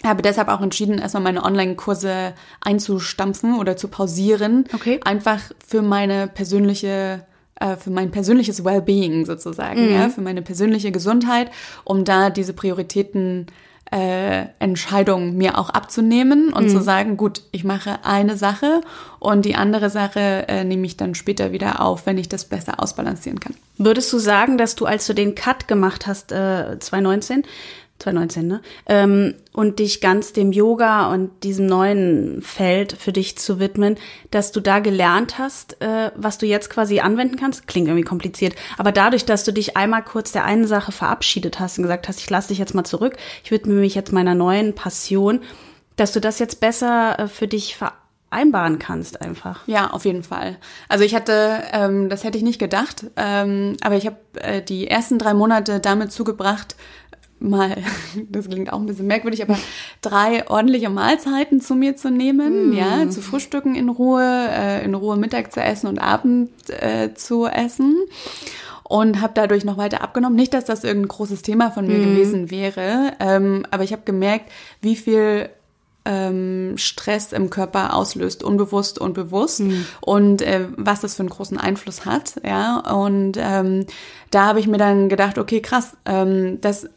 habe deshalb auch entschieden, erstmal meine Online-Kurse einzustampfen oder zu pausieren. Okay. Einfach für meine persönliche äh, für mein persönliches Wellbeing sozusagen, mhm. ja, für meine persönliche Gesundheit, um da diese Prioritäten äh, Entscheidung mir auch abzunehmen und mhm. zu sagen, gut, ich mache eine Sache und die andere Sache äh, nehme ich dann später wieder auf, wenn ich das besser ausbalancieren kann. Würdest du sagen, dass du, als du den Cut gemacht hast, äh, 2019, 2019, ne? Ähm, und dich ganz dem Yoga und diesem neuen Feld für dich zu widmen, dass du da gelernt hast, äh, was du jetzt quasi anwenden kannst. Klingt irgendwie kompliziert, aber dadurch, dass du dich einmal kurz der einen Sache verabschiedet hast und gesagt hast, ich lasse dich jetzt mal zurück, ich widme mich jetzt meiner neuen Passion, dass du das jetzt besser äh, für dich vereinbaren kannst einfach. Ja, auf jeden Fall. Also ich hatte, ähm, das hätte ich nicht gedacht, ähm, aber ich habe äh, die ersten drei Monate damit zugebracht, mal, das klingt auch ein bisschen merkwürdig, aber drei ordentliche Mahlzeiten zu mir zu nehmen, mm. ja, zu frühstücken in Ruhe, äh, in Ruhe Mittag zu essen und Abend äh, zu essen und habe dadurch noch weiter abgenommen. Nicht, dass das irgendein großes Thema von mir mm. gewesen wäre, ähm, aber ich habe gemerkt, wie viel ähm, Stress im Körper auslöst, unbewusst und bewusst mhm. und äh, was das für einen großen Einfluss hat, ja. Und ähm, da habe ich mir dann gedacht, okay, krass, ähm, das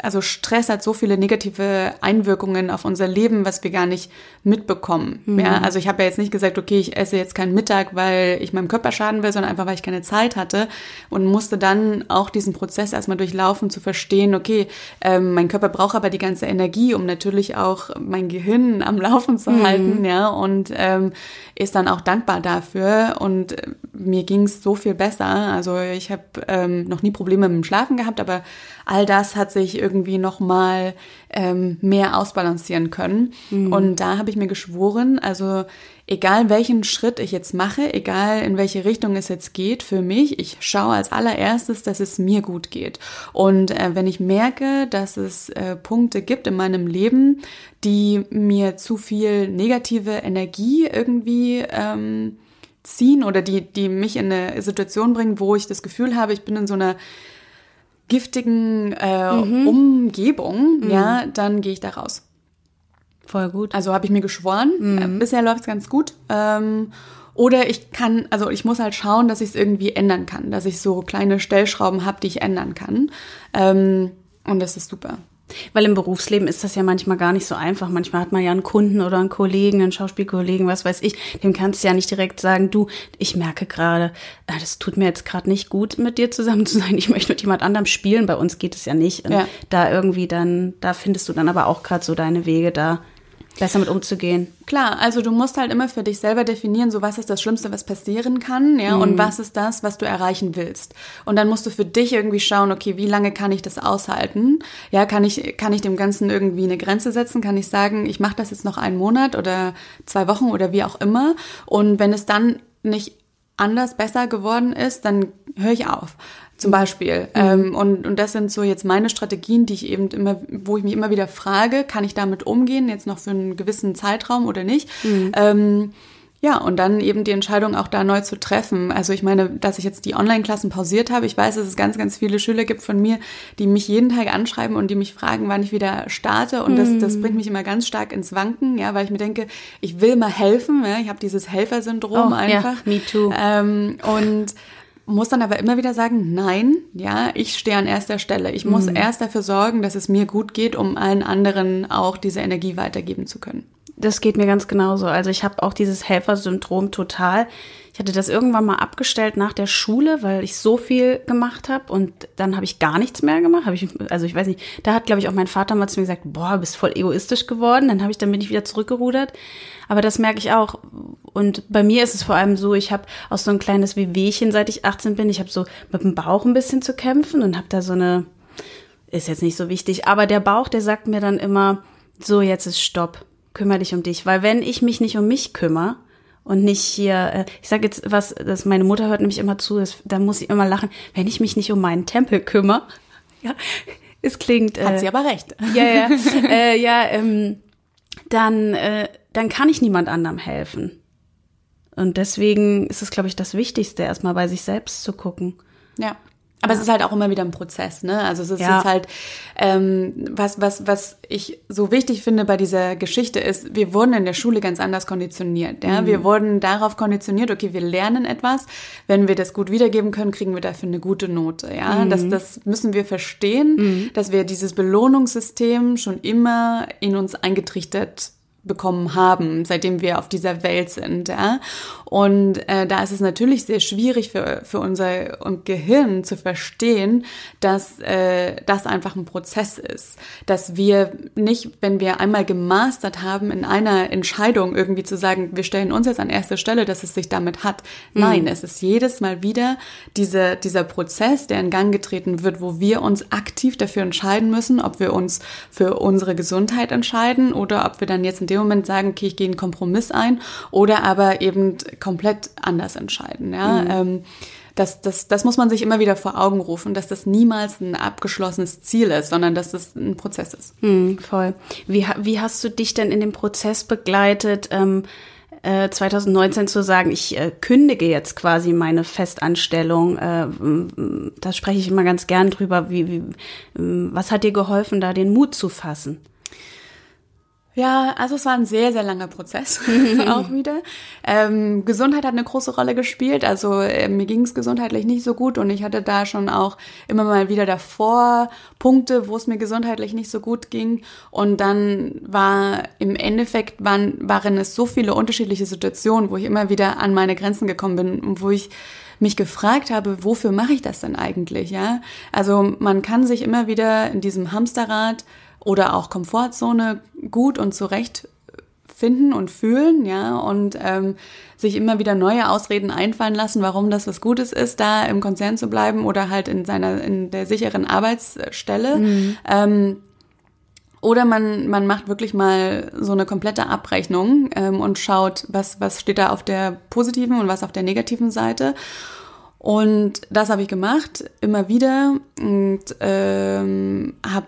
also Stress hat so viele negative Einwirkungen auf unser Leben, was wir gar nicht mitbekommen. Mhm. Ja, also ich habe ja jetzt nicht gesagt, okay, ich esse jetzt keinen Mittag, weil ich meinem Körper schaden will, sondern einfach, weil ich keine Zeit hatte und musste dann auch diesen Prozess erstmal durchlaufen, zu verstehen, okay, ähm, mein Körper braucht aber die ganze Energie, um natürlich auch mein Gehirn am Laufen zu mhm. halten, ja, und ähm, ist dann auch dankbar dafür und äh, mir ging es so viel besser. Also ich habe ähm, noch nie Probleme mit dem Schlafen gehabt, aber all das hat sich irgendwie noch mal ähm, mehr ausbalancieren können. Mhm. Und da habe ich mir geschworen, also egal welchen Schritt ich jetzt mache, egal in welche Richtung es jetzt geht für mich, ich schaue als allererstes, dass es mir gut geht. Und äh, wenn ich merke, dass es äh, Punkte gibt in meinem Leben, die mir zu viel negative Energie irgendwie ähm, ziehen oder die, die mich in eine Situation bringen, wo ich das Gefühl habe, ich bin in so einer giftigen äh, mhm. Umgebung, mhm. ja, dann gehe ich da raus. Voll gut. Also habe ich mir geschworen. Mhm. Äh, bisher läuft es ganz gut. Ähm, oder ich kann, also ich muss halt schauen, dass ich es irgendwie ändern kann, dass ich so kleine Stellschrauben habe, die ich ändern kann. Ähm, und das ist super. Weil im Berufsleben ist das ja manchmal gar nicht so einfach. Manchmal hat man ja einen Kunden oder einen Kollegen, einen Schauspielkollegen, was weiß ich. Dem kannst du ja nicht direkt sagen, du, ich merke gerade, äh, das tut mir jetzt gerade nicht gut, mit dir zusammen zu sein. Ich möchte mit jemand anderem spielen. Bei uns geht es ja nicht. Ja. Da irgendwie dann, da findest du dann aber auch gerade so deine Wege da besser mit umzugehen. Klar, also du musst halt immer für dich selber definieren, so was ist das Schlimmste, was passieren kann, ja, mhm. und was ist das, was du erreichen willst. Und dann musst du für dich irgendwie schauen, okay, wie lange kann ich das aushalten? Ja, kann ich kann ich dem Ganzen irgendwie eine Grenze setzen? Kann ich sagen, ich mache das jetzt noch einen Monat oder zwei Wochen oder wie auch immer? Und wenn es dann nicht anders besser geworden ist, dann höre ich auf zum Beispiel. Mhm. Ähm, und, und das sind so jetzt meine Strategien, die ich eben immer, wo ich mich immer wieder frage, kann ich damit umgehen, jetzt noch für einen gewissen Zeitraum oder nicht? Mhm. Ähm, ja, und dann eben die Entscheidung auch da neu zu treffen. Also ich meine, dass ich jetzt die Online-Klassen pausiert habe. Ich weiß, dass es ganz, ganz viele Schüler gibt von mir, die mich jeden Tag anschreiben und die mich fragen, wann ich wieder starte. Und das, das mhm. bringt mich immer ganz stark ins Wanken, ja, weil ich mir denke, ich will mal helfen. Ja? Ich habe dieses Helfersyndrom oh, einfach. Ja, me too. Ähm, und muss dann aber immer wieder sagen, nein, ja, ich stehe an erster Stelle. Ich muss mhm. erst dafür sorgen, dass es mir gut geht, um allen anderen auch diese Energie weitergeben zu können. Das geht mir ganz genauso. Also ich habe auch dieses Helfersyndrom total. Ich hatte das irgendwann mal abgestellt nach der Schule, weil ich so viel gemacht habe und dann habe ich gar nichts mehr gemacht. Hab ich, also ich weiß nicht, da hat glaube ich auch mein Vater mal zu mir gesagt, boah, bist voll egoistisch geworden. Dann habe ich dann bin ich wieder zurückgerudert. Aber das merke ich auch. Und bei mir ist es vor allem so, ich habe auch so ein kleines Wehwehchen, seit ich 18 bin. Ich habe so mit dem Bauch ein bisschen zu kämpfen und habe da so eine, ist jetzt nicht so wichtig, aber der Bauch, der sagt mir dann immer, so jetzt ist Stopp, kümmere dich um dich. Weil wenn ich mich nicht um mich kümmere, und nicht hier, äh, ich sage jetzt was, das meine Mutter hört nämlich immer zu, das, da muss ich immer lachen, wenn ich mich nicht um meinen Tempel kümmere, ja, es klingt. Hat äh, sie aber recht. Ja, ja, äh, ja, ähm, dann, äh, dann kann ich niemand anderem helfen. Und deswegen ist es, glaube ich, das Wichtigste, erstmal bei sich selbst zu gucken. Ja. Aber es ist halt auch immer wieder ein Prozess, ne? Also es ist ja. jetzt halt, ähm, was, was, was ich so wichtig finde bei dieser Geschichte ist, wir wurden in der Schule ganz anders konditioniert. Ja? Mhm. Wir wurden darauf konditioniert, okay, wir lernen etwas, wenn wir das gut wiedergeben können, kriegen wir dafür eine gute Note. Ja? Mhm. Das, das müssen wir verstehen, mhm. dass wir dieses Belohnungssystem schon immer in uns eingetrichtert bekommen haben, seitdem wir auf dieser Welt sind. Ja? Und äh, da ist es natürlich sehr schwierig für, für unser Gehirn zu verstehen, dass äh, das einfach ein Prozess ist. Dass wir nicht, wenn wir einmal gemastert haben, in einer Entscheidung irgendwie zu sagen, wir stellen uns jetzt an erste Stelle, dass es sich damit hat. Mhm. Nein, es ist jedes Mal wieder diese, dieser Prozess, der in Gang getreten wird, wo wir uns aktiv dafür entscheiden müssen, ob wir uns für unsere Gesundheit entscheiden oder ob wir dann jetzt in dem Moment sagen, okay, ich gehe einen Kompromiss ein oder aber eben komplett anders entscheiden. Ja? Mhm. Ähm, das, das, das muss man sich immer wieder vor Augen rufen, dass das niemals ein abgeschlossenes Ziel ist, sondern dass das ein Prozess ist. Mhm, voll. Wie, wie hast du dich denn in dem Prozess begleitet? Ähm, 2019 äh, zu sagen, ich äh, kündige jetzt quasi meine Festanstellung. Äh, da spreche ich immer ganz gern drüber. Wie, wie, was hat dir geholfen, da den Mut zu fassen? Ja, also es war ein sehr, sehr langer Prozess auch wieder. Ähm, Gesundheit hat eine große Rolle gespielt. Also äh, mir ging es gesundheitlich nicht so gut und ich hatte da schon auch immer mal wieder davor Punkte, wo es mir gesundheitlich nicht so gut ging. Und dann war im Endeffekt waren, waren es so viele unterschiedliche Situationen, wo ich immer wieder an meine Grenzen gekommen bin und wo ich mich gefragt habe, wofür mache ich das denn eigentlich, ja? Also man kann sich immer wieder in diesem Hamsterrad oder auch Komfortzone gut und zurecht finden und fühlen, ja, und ähm, sich immer wieder neue Ausreden einfallen lassen, warum das was Gutes ist, da im Konzern zu bleiben oder halt in seiner in der sicheren Arbeitsstelle. Mhm. Ähm, oder man, man macht wirklich mal so eine komplette Abrechnung ähm, und schaut, was, was steht da auf der positiven und was auf der negativen Seite. Und das habe ich gemacht, immer wieder und ähm, habe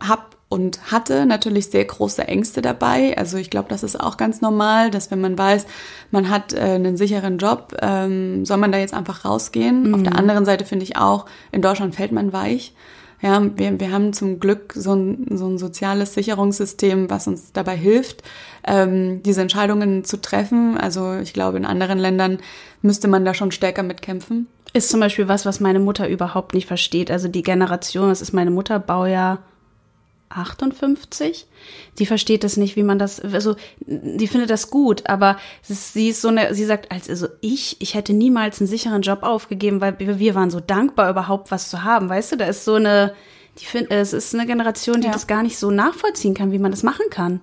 hab und hatte natürlich sehr große Ängste dabei. Also ich glaube, das ist auch ganz normal, dass wenn man weiß, man hat äh, einen sicheren Job, ähm, soll man da jetzt einfach rausgehen. Mhm. Auf der mhm. anderen Seite finde ich auch, in Deutschland fällt man weich. Ja, wir, wir haben zum Glück so ein, so ein soziales Sicherungssystem, was uns dabei hilft, ähm, diese Entscheidungen zu treffen. Also ich glaube, in anderen Ländern müsste man da schon stärker mitkämpfen. Ist zum Beispiel was, was meine Mutter überhaupt nicht versteht. Also die Generation, das ist meine Mutter, Baujahr 58. Die versteht das nicht, wie man das, also die findet das gut, aber sie ist so eine, sie sagt, also ich, ich hätte niemals einen sicheren Job aufgegeben, weil wir waren so dankbar, überhaupt was zu haben. Weißt du, da ist so eine, die find, es ist eine Generation, die ja. das gar nicht so nachvollziehen kann, wie man das machen kann.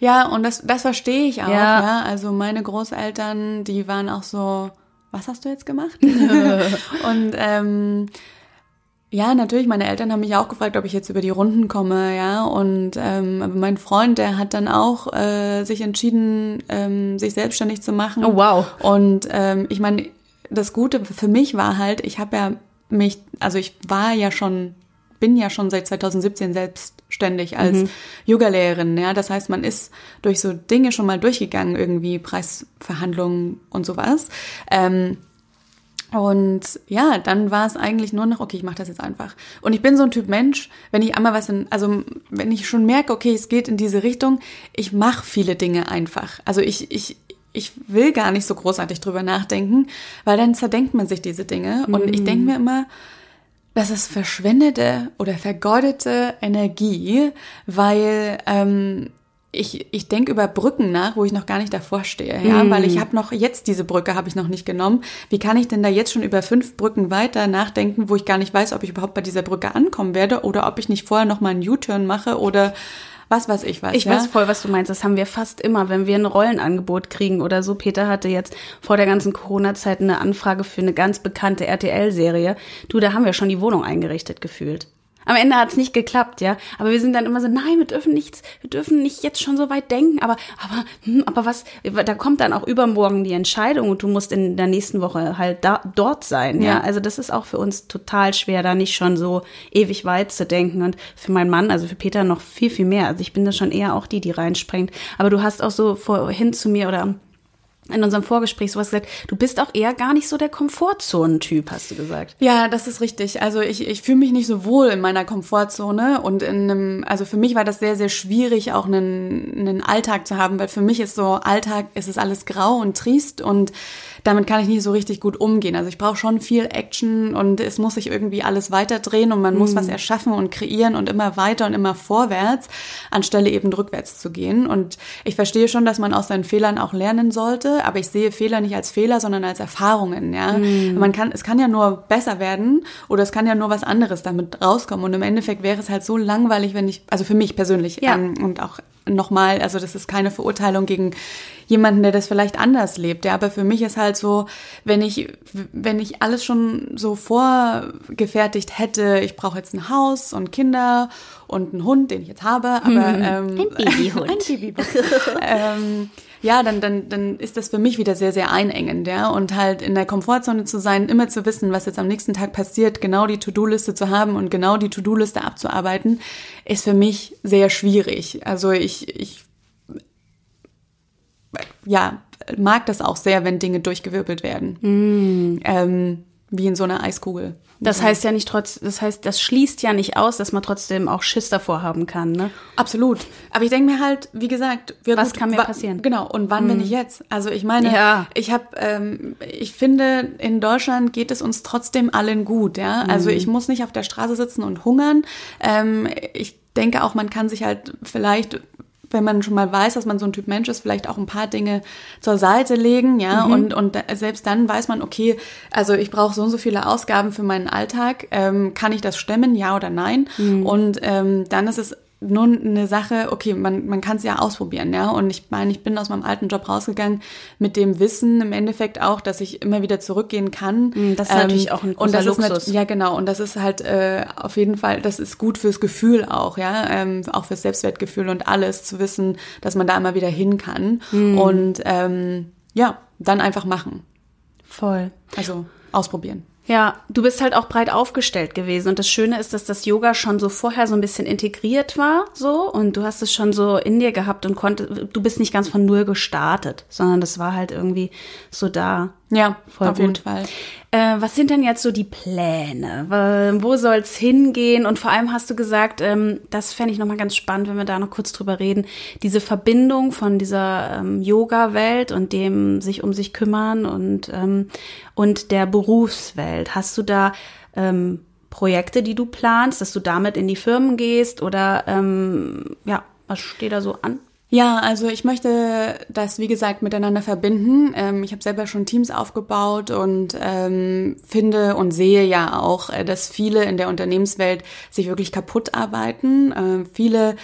Ja, und das, das verstehe ich auch. Ja. ja. Also meine Großeltern, die waren auch so, was hast du jetzt gemacht? und ähm, ja, natürlich. Meine Eltern haben mich auch gefragt, ob ich jetzt über die Runden komme, ja. Und ähm, mein Freund, der hat dann auch äh, sich entschieden, ähm, sich selbstständig zu machen. Oh wow. Und ähm, ich meine, das Gute für mich war halt, ich habe ja mich, also ich war ja schon, bin ja schon seit 2017 selbstständig als mhm. Yogalehrerin, ja. Das heißt, man ist durch so Dinge schon mal durchgegangen, irgendwie Preisverhandlungen und sowas. Ähm, und ja, dann war es eigentlich nur noch, okay, ich mache das jetzt einfach. Und ich bin so ein Typ Mensch, wenn ich einmal was in, also wenn ich schon merke, okay, es geht in diese Richtung, ich mache viele Dinge einfach. Also ich, ich, ich will gar nicht so großartig drüber nachdenken, weil dann zerdenkt man sich diese Dinge. Und ich denke mir immer, das ist verschwendete oder vergeudete Energie, weil ähm, ich, ich denke über Brücken nach, wo ich noch gar nicht davor stehe, ja, mm. weil ich habe noch jetzt diese Brücke habe ich noch nicht genommen. Wie kann ich denn da jetzt schon über fünf Brücken weiter nachdenken, wo ich gar nicht weiß, ob ich überhaupt bei dieser Brücke ankommen werde oder ob ich nicht vorher noch mal einen U-Turn mache oder was weiß ich was. Ich ja? weiß voll, was du meinst. Das haben wir fast immer, wenn wir ein Rollenangebot kriegen oder so. Peter hatte jetzt vor der ganzen Corona-Zeit eine Anfrage für eine ganz bekannte RTL-Serie. Du, da haben wir schon die Wohnung eingerichtet gefühlt. Am Ende hat es nicht geklappt, ja. Aber wir sind dann immer so, nein, wir dürfen nichts, wir dürfen nicht jetzt schon so weit denken, aber, aber, hm, aber was, da kommt dann auch übermorgen die Entscheidung und du musst in der nächsten Woche halt da, dort sein, ja. ja. Also das ist auch für uns total schwer, da nicht schon so ewig weit zu denken und für meinen Mann, also für Peter noch viel, viel mehr. Also ich bin da schon eher auch die, die reinspringt. Aber du hast auch so vorhin zu mir oder in unserem Vorgespräch sowas gesagt, du bist auch eher gar nicht so der Komfortzonentyp, hast du gesagt. Ja, das ist richtig. Also ich, ich fühle mich nicht so wohl in meiner Komfortzone und in einem, also für mich war das sehr, sehr schwierig, auch einen, einen Alltag zu haben, weil für mich ist so Alltag, ist es alles grau und triest und damit kann ich nicht so richtig gut umgehen. Also ich brauche schon viel Action und es muss sich irgendwie alles weiterdrehen und man mhm. muss was erschaffen und kreieren und immer weiter und immer vorwärts, anstelle eben rückwärts zu gehen. Und ich verstehe schon, dass man aus seinen Fehlern auch lernen sollte, aber ich sehe Fehler nicht als Fehler, sondern als Erfahrungen. Ja, mhm. man kann, es kann ja nur besser werden oder es kann ja nur was anderes damit rauskommen. Und im Endeffekt wäre es halt so langweilig, wenn ich, also für mich persönlich ja. ähm, und auch nochmal, also das ist keine Verurteilung gegen jemanden, der das vielleicht anders lebt. Ja, aber für mich ist halt so, wenn ich, wenn ich alles schon so vorgefertigt hätte, ich brauche jetzt ein Haus und Kinder und einen Hund, den ich jetzt habe, aber mhm. ähm, ein Babyhund. ein Babyhund. ähm, ja, dann, dann, dann ist das für mich wieder sehr, sehr einengend, ja. Und halt in der Komfortzone zu sein, immer zu wissen, was jetzt am nächsten Tag passiert, genau die To-Do-Liste zu haben und genau die To-Do-Liste abzuarbeiten, ist für mich sehr schwierig. Also ich, ich ja, mag das auch sehr, wenn Dinge durchgewirbelt werden. Mm. Ähm, wie in so einer Eiskugel. Das heißt ja nicht trotz, das heißt, das schließt ja nicht aus, dass man trotzdem auch Schiss davor haben kann, ne? Absolut. Aber ich denke mir halt, wie gesagt, was gut, kann mir passieren? Genau. Und wann mhm. bin ich jetzt? Also ich meine, ja. ich habe, ähm, ich finde, in Deutschland geht es uns trotzdem allen gut, ja. Mhm. Also ich muss nicht auf der Straße sitzen und hungern. Ähm, ich denke auch, man kann sich halt vielleicht wenn man schon mal weiß, dass man so ein Typ Mensch ist, vielleicht auch ein paar Dinge zur Seite legen, ja, mhm. und, und selbst dann weiß man, okay, also ich brauche so und so viele Ausgaben für meinen Alltag, ähm, kann ich das stemmen, ja oder nein? Mhm. Und ähm, dann ist es nun eine Sache, okay, man, man kann es ja ausprobieren, ja. Und ich meine, ich bin aus meinem alten Job rausgegangen mit dem Wissen im Endeffekt auch, dass ich immer wieder zurückgehen kann. Mm, das ist ähm, natürlich auch ein großer Luxus. ja, genau. Und das ist halt äh, auf jeden Fall, das ist gut fürs Gefühl auch, ja, ähm, auch fürs Selbstwertgefühl und alles zu wissen, dass man da immer wieder hin kann. Mm. Und ähm, ja, dann einfach machen. Voll. Also ausprobieren. Ja, du bist halt auch breit aufgestellt gewesen. Und das Schöne ist, dass das Yoga schon so vorher so ein bisschen integriert war, so. Und du hast es schon so in dir gehabt und konnte, du bist nicht ganz von Null gestartet, sondern das war halt irgendwie so da. Ja, voll auf gut. jeden Fall. Äh, was sind denn jetzt so die Pläne? Wo soll's hingehen? Und vor allem hast du gesagt, ähm, das fände ich nochmal ganz spannend, wenn wir da noch kurz drüber reden, diese Verbindung von dieser ähm, Yoga-Welt und dem sich um sich kümmern und, ähm, und der Berufswelt. Hast du da ähm, Projekte, die du planst, dass du damit in die Firmen gehst oder ähm, ja, was steht da so an? Ja, also ich möchte das, wie gesagt, miteinander verbinden. Ähm, ich habe selber schon Teams aufgebaut und ähm, finde und sehe ja auch, äh, dass viele in der Unternehmenswelt sich wirklich kaputt arbeiten. Äh, viele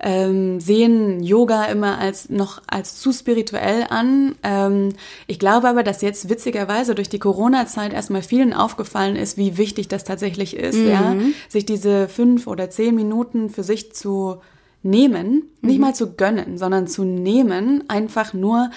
ähm, sehen Yoga immer als noch als zu spirituell an. Ähm, ich glaube aber, dass jetzt witzigerweise durch die Corona-Zeit erstmal vielen aufgefallen ist, wie wichtig das tatsächlich ist, mhm. ja, sich diese fünf oder zehn Minuten für sich zu nehmen, nicht mhm. mal zu gönnen, sondern zu nehmen, einfach nur,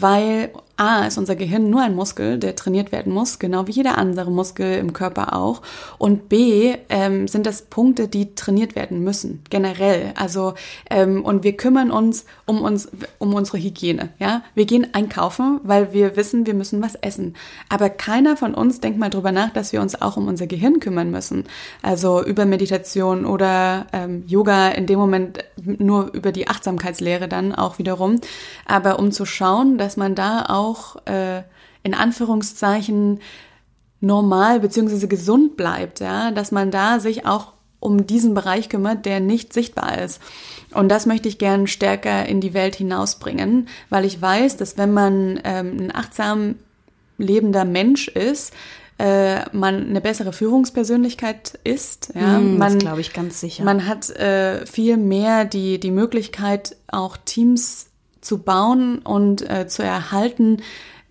weil A ist unser Gehirn nur ein Muskel, der trainiert werden muss, genau wie jeder andere Muskel im Körper auch. Und B ähm, sind das Punkte, die trainiert werden müssen, generell. Also ähm, und wir kümmern uns um uns um unsere Hygiene. Ja, wir gehen einkaufen, weil wir wissen, wir müssen was essen. Aber keiner von uns denkt mal drüber nach, dass wir uns auch um unser Gehirn kümmern müssen. Also über Meditation oder ähm, Yoga in dem Moment nur über die Achtsamkeitslehre dann auch wiederum. Aber um zu schauen, dass man da auch äh, in Anführungszeichen normal beziehungsweise gesund bleibt, ja, dass man da sich auch um diesen Bereich kümmert, der nicht sichtbar ist. Und das möchte ich gern stärker in die Welt hinausbringen, weil ich weiß, dass wenn man ähm, ein achtsam lebender Mensch ist, äh, man eine bessere Führungspersönlichkeit ist. Ja, mm, man, glaube ich ganz sicher. Man hat äh, viel mehr die die Möglichkeit, auch Teams zu bauen und äh, zu erhalten,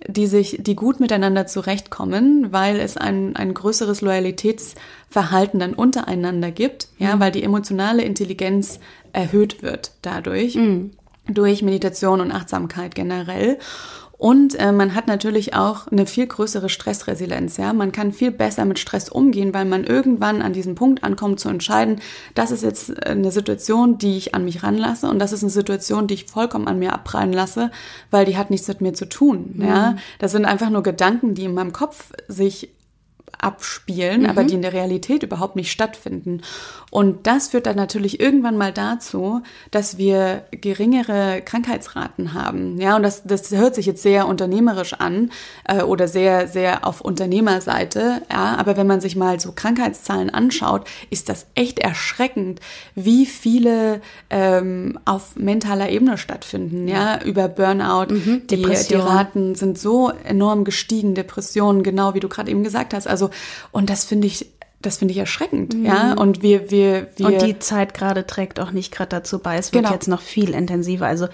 die sich, die gut miteinander zurechtkommen, weil es ein, ein größeres Loyalitätsverhalten dann untereinander gibt, ja, mhm. weil die emotionale Intelligenz erhöht wird dadurch, mhm. durch Meditation und Achtsamkeit generell. Und äh, man hat natürlich auch eine viel größere Stressresilienz. Ja, man kann viel besser mit Stress umgehen, weil man irgendwann an diesen Punkt ankommt zu entscheiden, das ist jetzt äh, eine Situation, die ich an mich ranlasse und das ist eine Situation, die ich vollkommen an mir abprallen lasse, weil die hat nichts mit mir zu tun. Mhm. Ja, das sind einfach nur Gedanken, die in meinem Kopf sich abspielen, mhm. aber die in der Realität überhaupt nicht stattfinden. Und das führt dann natürlich irgendwann mal dazu, dass wir geringere Krankheitsraten haben. Ja, und das, das hört sich jetzt sehr unternehmerisch an äh, oder sehr, sehr auf Unternehmerseite. Ja, aber wenn man sich mal so Krankheitszahlen anschaut, ist das echt erschreckend, wie viele ähm, auf mentaler Ebene stattfinden. Ja, über Burnout. Mhm, die, die Raten sind so enorm gestiegen, Depressionen, genau wie du gerade eben gesagt hast. Also, und das finde ich das finde ich erschreckend, mhm. ja. Und wir, wir, wir. Und die Zeit gerade trägt auch nicht gerade dazu bei. Es wird genau. jetzt noch viel intensiver. Also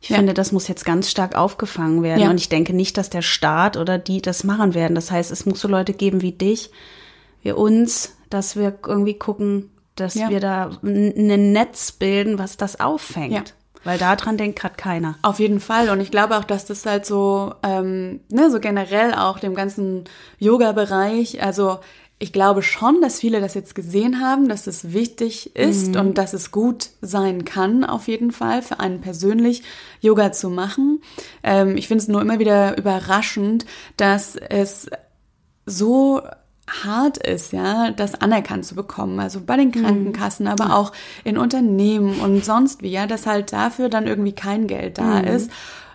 ich ja. finde, das muss jetzt ganz stark aufgefangen werden. Ja. Und ich denke nicht, dass der Staat oder die das machen werden. Das heißt, es muss so Leute geben wie dich, wie uns, dass wir irgendwie gucken, dass ja. wir da ein Netz bilden, was das auffängt. Weil daran denkt gerade keiner. Auf jeden Fall. Und ich glaube auch, dass das halt so, ähm, ne, so generell auch dem ganzen Yoga-Bereich, also ich glaube schon, dass viele das jetzt gesehen haben, dass es wichtig ist mhm. und dass es gut sein kann, auf jeden Fall, für einen persönlich Yoga zu machen. Ähm, ich finde es nur immer wieder überraschend, dass es so hart ist, ja, das anerkannt zu bekommen. Also bei den Krankenkassen, aber mhm. auch in Unternehmen und sonst wie, ja, dass halt dafür dann irgendwie kein Geld da mhm. ist.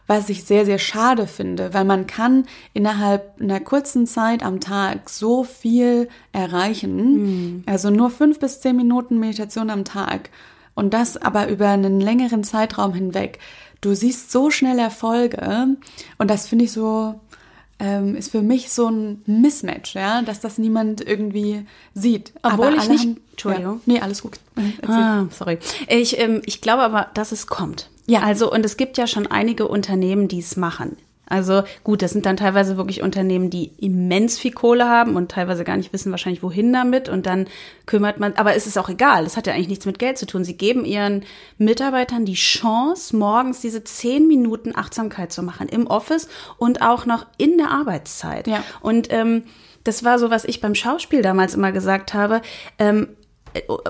Was ich sehr, sehr schade finde, weil man kann innerhalb einer kurzen Zeit am Tag so viel erreichen. Mhm. Also nur fünf bis zehn Minuten Meditation am Tag. Und das aber über einen längeren Zeitraum hinweg. Du siehst so schnell Erfolge. Und das finde ich so, ähm, ist für mich so ein Mismatch, ja, dass das niemand irgendwie sieht. Obwohl aber ich nicht. Haben, Entschuldigung. Ja, nee, alles gut. Ah, sorry. Ich, ähm, ich glaube aber, dass es kommt. Ja. Also, und es gibt ja schon einige Unternehmen, die es machen. Also gut, das sind dann teilweise wirklich Unternehmen, die immens viel Kohle haben und teilweise gar nicht wissen wahrscheinlich wohin damit und dann kümmert man, aber es ist auch egal, es hat ja eigentlich nichts mit Geld zu tun. Sie geben ihren Mitarbeitern die Chance, morgens diese zehn Minuten Achtsamkeit zu machen im Office und auch noch in der Arbeitszeit. Ja. Und ähm, das war so, was ich beim Schauspiel damals immer gesagt habe. Ähm, äh,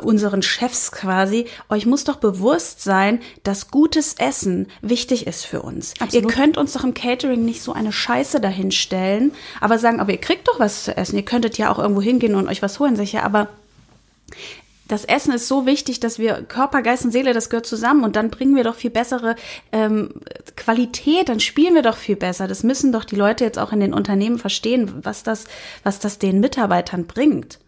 unseren Chefs quasi, euch muss doch bewusst sein, dass gutes Essen wichtig ist für uns. Absolut. Ihr könnt uns doch im Catering nicht so eine Scheiße dahinstellen, aber sagen, aber ihr kriegt doch was zu essen. Ihr könntet ja auch irgendwo hingehen und euch was holen, sicher, aber das Essen ist so wichtig, dass wir Körper, Geist und Seele, das gehört zusammen und dann bringen wir doch viel bessere ähm, Qualität, dann spielen wir doch viel besser. Das müssen doch die Leute jetzt auch in den Unternehmen verstehen, was das, was das den Mitarbeitern bringt.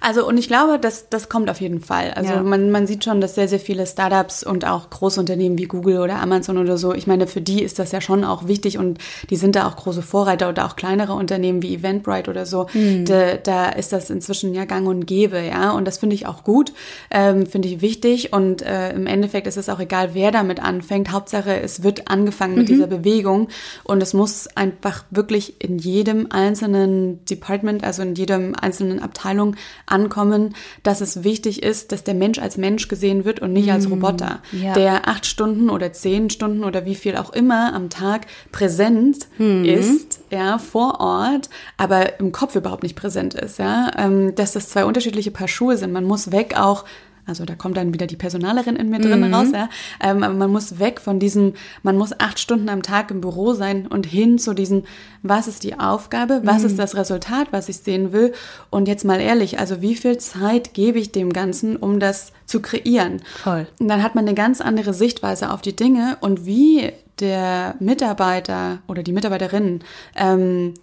Also und ich glaube, das, das kommt auf jeden Fall. Also ja. man, man sieht schon, dass sehr, sehr viele Startups und auch Großunternehmen wie Google oder Amazon oder so, ich meine, für die ist das ja schon auch wichtig und die sind da auch große Vorreiter oder auch kleinere Unternehmen wie Eventbrite oder so. Mhm. Da, da ist das inzwischen ja gang und gäbe, ja. Und das finde ich auch gut, ähm, finde ich wichtig. Und äh, im Endeffekt ist es auch egal, wer damit anfängt. Hauptsache, es wird angefangen mit mhm. dieser Bewegung und es muss einfach wirklich in jedem einzelnen Department, also in jedem einzelnen Abteilung ankommen, dass es wichtig ist, dass der Mensch als Mensch gesehen wird und nicht als mm, Roboter, ja. der acht Stunden oder zehn Stunden oder wie viel auch immer am Tag präsent mhm. ist, ja, vor Ort, aber im Kopf überhaupt nicht präsent ist, ja, ähm, dass das zwei unterschiedliche Paar Schuhe sind. Man muss weg auch also da kommt dann wieder die Personalerin in mir drin mhm. raus. Ja. Ähm, aber man muss weg von diesem, man muss acht Stunden am Tag im Büro sein und hin zu diesem, was ist die Aufgabe, was mhm. ist das Resultat, was ich sehen will. Und jetzt mal ehrlich, also wie viel Zeit gebe ich dem Ganzen, um das zu kreieren? Voll. Und dann hat man eine ganz andere Sichtweise auf die Dinge und wie der Mitarbeiter oder die Mitarbeiterin ähm,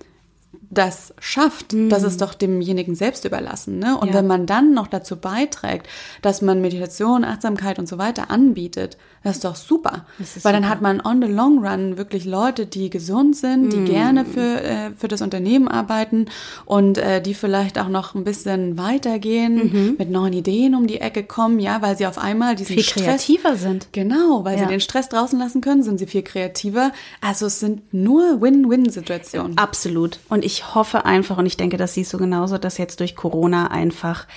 das schafft, mhm. das ist doch demjenigen selbst überlassen. Ne? Und ja. wenn man dann noch dazu beiträgt, dass man Meditation, Achtsamkeit und so weiter anbietet, das ist doch super. Ist Weil dann hat man on the long run wirklich Leute, die gesund sind, die mm. gerne für, äh, für das Unternehmen arbeiten und äh, die vielleicht auch noch ein bisschen weitergehen, mhm. mit neuen Ideen um die Ecke kommen, ja, weil sie auf einmal diesen viel Stress, kreativer sind. Genau, weil ja. sie den Stress draußen lassen können, sind sie viel kreativer. Also es sind nur Win-Win-Situationen. Absolut. Und ich hoffe einfach, und ich denke, das siehst du genauso, dass jetzt durch Corona einfach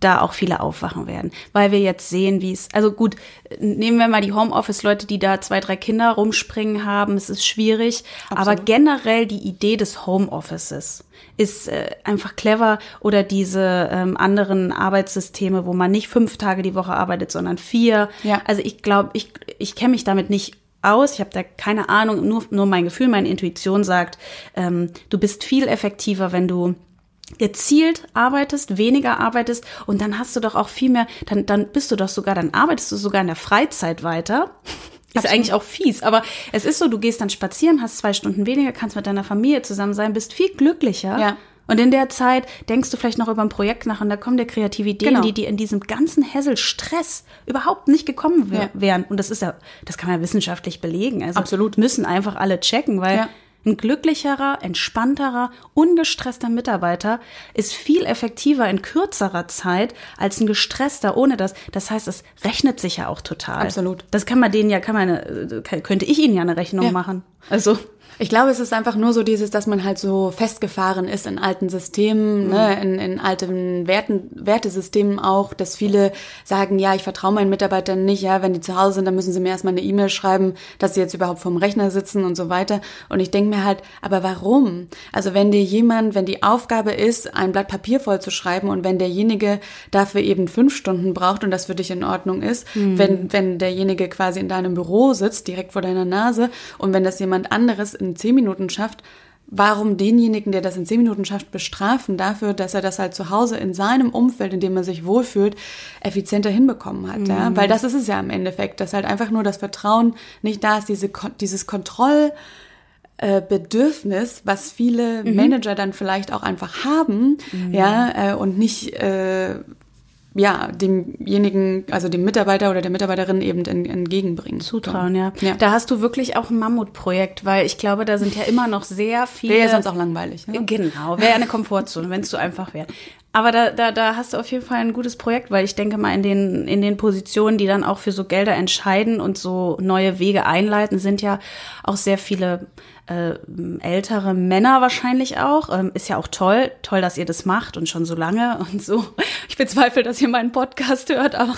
da auch viele aufwachen werden, weil wir jetzt sehen, wie es, also gut, nehmen wir mal die Homeoffice-Leute, die da zwei, drei Kinder rumspringen haben, es ist schwierig, Absolut. aber generell die Idee des Homeoffices ist äh, einfach clever oder diese ähm, anderen Arbeitssysteme, wo man nicht fünf Tage die Woche arbeitet, sondern vier. Ja. Also ich glaube, ich, ich kenne mich damit nicht aus. Ich habe da keine Ahnung, nur, nur mein Gefühl, meine Intuition sagt, ähm, du bist viel effektiver, wenn du gezielt arbeitest, weniger arbeitest und dann hast du doch auch viel mehr, dann, dann bist du doch sogar, dann arbeitest du sogar in der Freizeit weiter. Ist Absolut. eigentlich auch fies, aber es ist so, du gehst dann spazieren, hast zwei Stunden weniger, kannst mit deiner Familie zusammen sein, bist viel glücklicher. Ja. Und in der Zeit denkst du vielleicht noch über ein Projekt nach und da kommen dir kreative Ideen, genau. die dir in diesem ganzen Hessel-Stress überhaupt nicht gekommen wär, ja. wären. Und das ist ja, das kann man ja wissenschaftlich belegen. Also Absolut. müssen einfach alle checken, weil ja. Ein glücklicherer, entspannterer, ungestresster Mitarbeiter ist viel effektiver in kürzerer Zeit als ein gestresster ohne das. Das heißt, es rechnet sich ja auch total. Absolut. Das kann man denen ja, kann man, äh, könnte ich ihnen ja eine Rechnung ja. machen. Also. Ich glaube, es ist einfach nur so dieses, dass man halt so festgefahren ist in alten Systemen, mhm. ne, in, in alten Werten, Wertesystemen auch, dass viele sagen, ja, ich vertraue meinen Mitarbeitern nicht, ja, wenn die zu Hause sind, dann müssen sie mir erstmal eine E-Mail schreiben, dass sie jetzt überhaupt vom Rechner sitzen und so weiter. Und ich denke mir halt, aber warum? Also wenn dir jemand, wenn die Aufgabe ist, ein Blatt Papier voll zu schreiben und wenn derjenige dafür eben fünf Stunden braucht und das für dich in Ordnung ist, mhm. wenn, wenn derjenige quasi in deinem Büro sitzt, direkt vor deiner Nase und wenn das jemand anderes in zehn Minuten schafft, warum denjenigen, der das in zehn Minuten schafft, bestrafen dafür, dass er das halt zu Hause in seinem Umfeld, in dem er sich wohlfühlt, effizienter hinbekommen hat. Mhm. Ja? Weil das ist es ja im Endeffekt, dass halt einfach nur das Vertrauen nicht da ist, diese, dieses Kontroll, äh, was viele mhm. Manager dann vielleicht auch einfach haben, mhm. ja, äh, und nicht äh, ja, demjenigen, also dem Mitarbeiter oder der Mitarbeiterin eben entgegenbringen. Zutrauen, ja. ja. Da hast du wirklich auch ein Mammutprojekt, weil ich glaube, da sind ja immer noch sehr viele. Wäre ja sonst auch langweilig. Ne? Genau, wäre eine Komfortzone, wenn es so einfach wäre. Aber da, da, da hast du auf jeden Fall ein gutes Projekt, weil ich denke mal, in den, in den Positionen, die dann auch für so Gelder entscheiden und so neue Wege einleiten, sind ja auch sehr viele äh, ältere Männer wahrscheinlich auch. Ähm, ist ja auch toll. Toll, dass ihr das macht und schon so lange und so. Ich bezweifle, dass ihr meinen Podcast hört, aber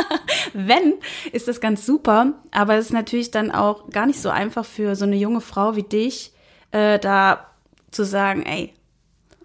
wenn, ist das ganz super. Aber es ist natürlich dann auch gar nicht so einfach für so eine junge Frau wie dich, äh, da zu sagen, ey,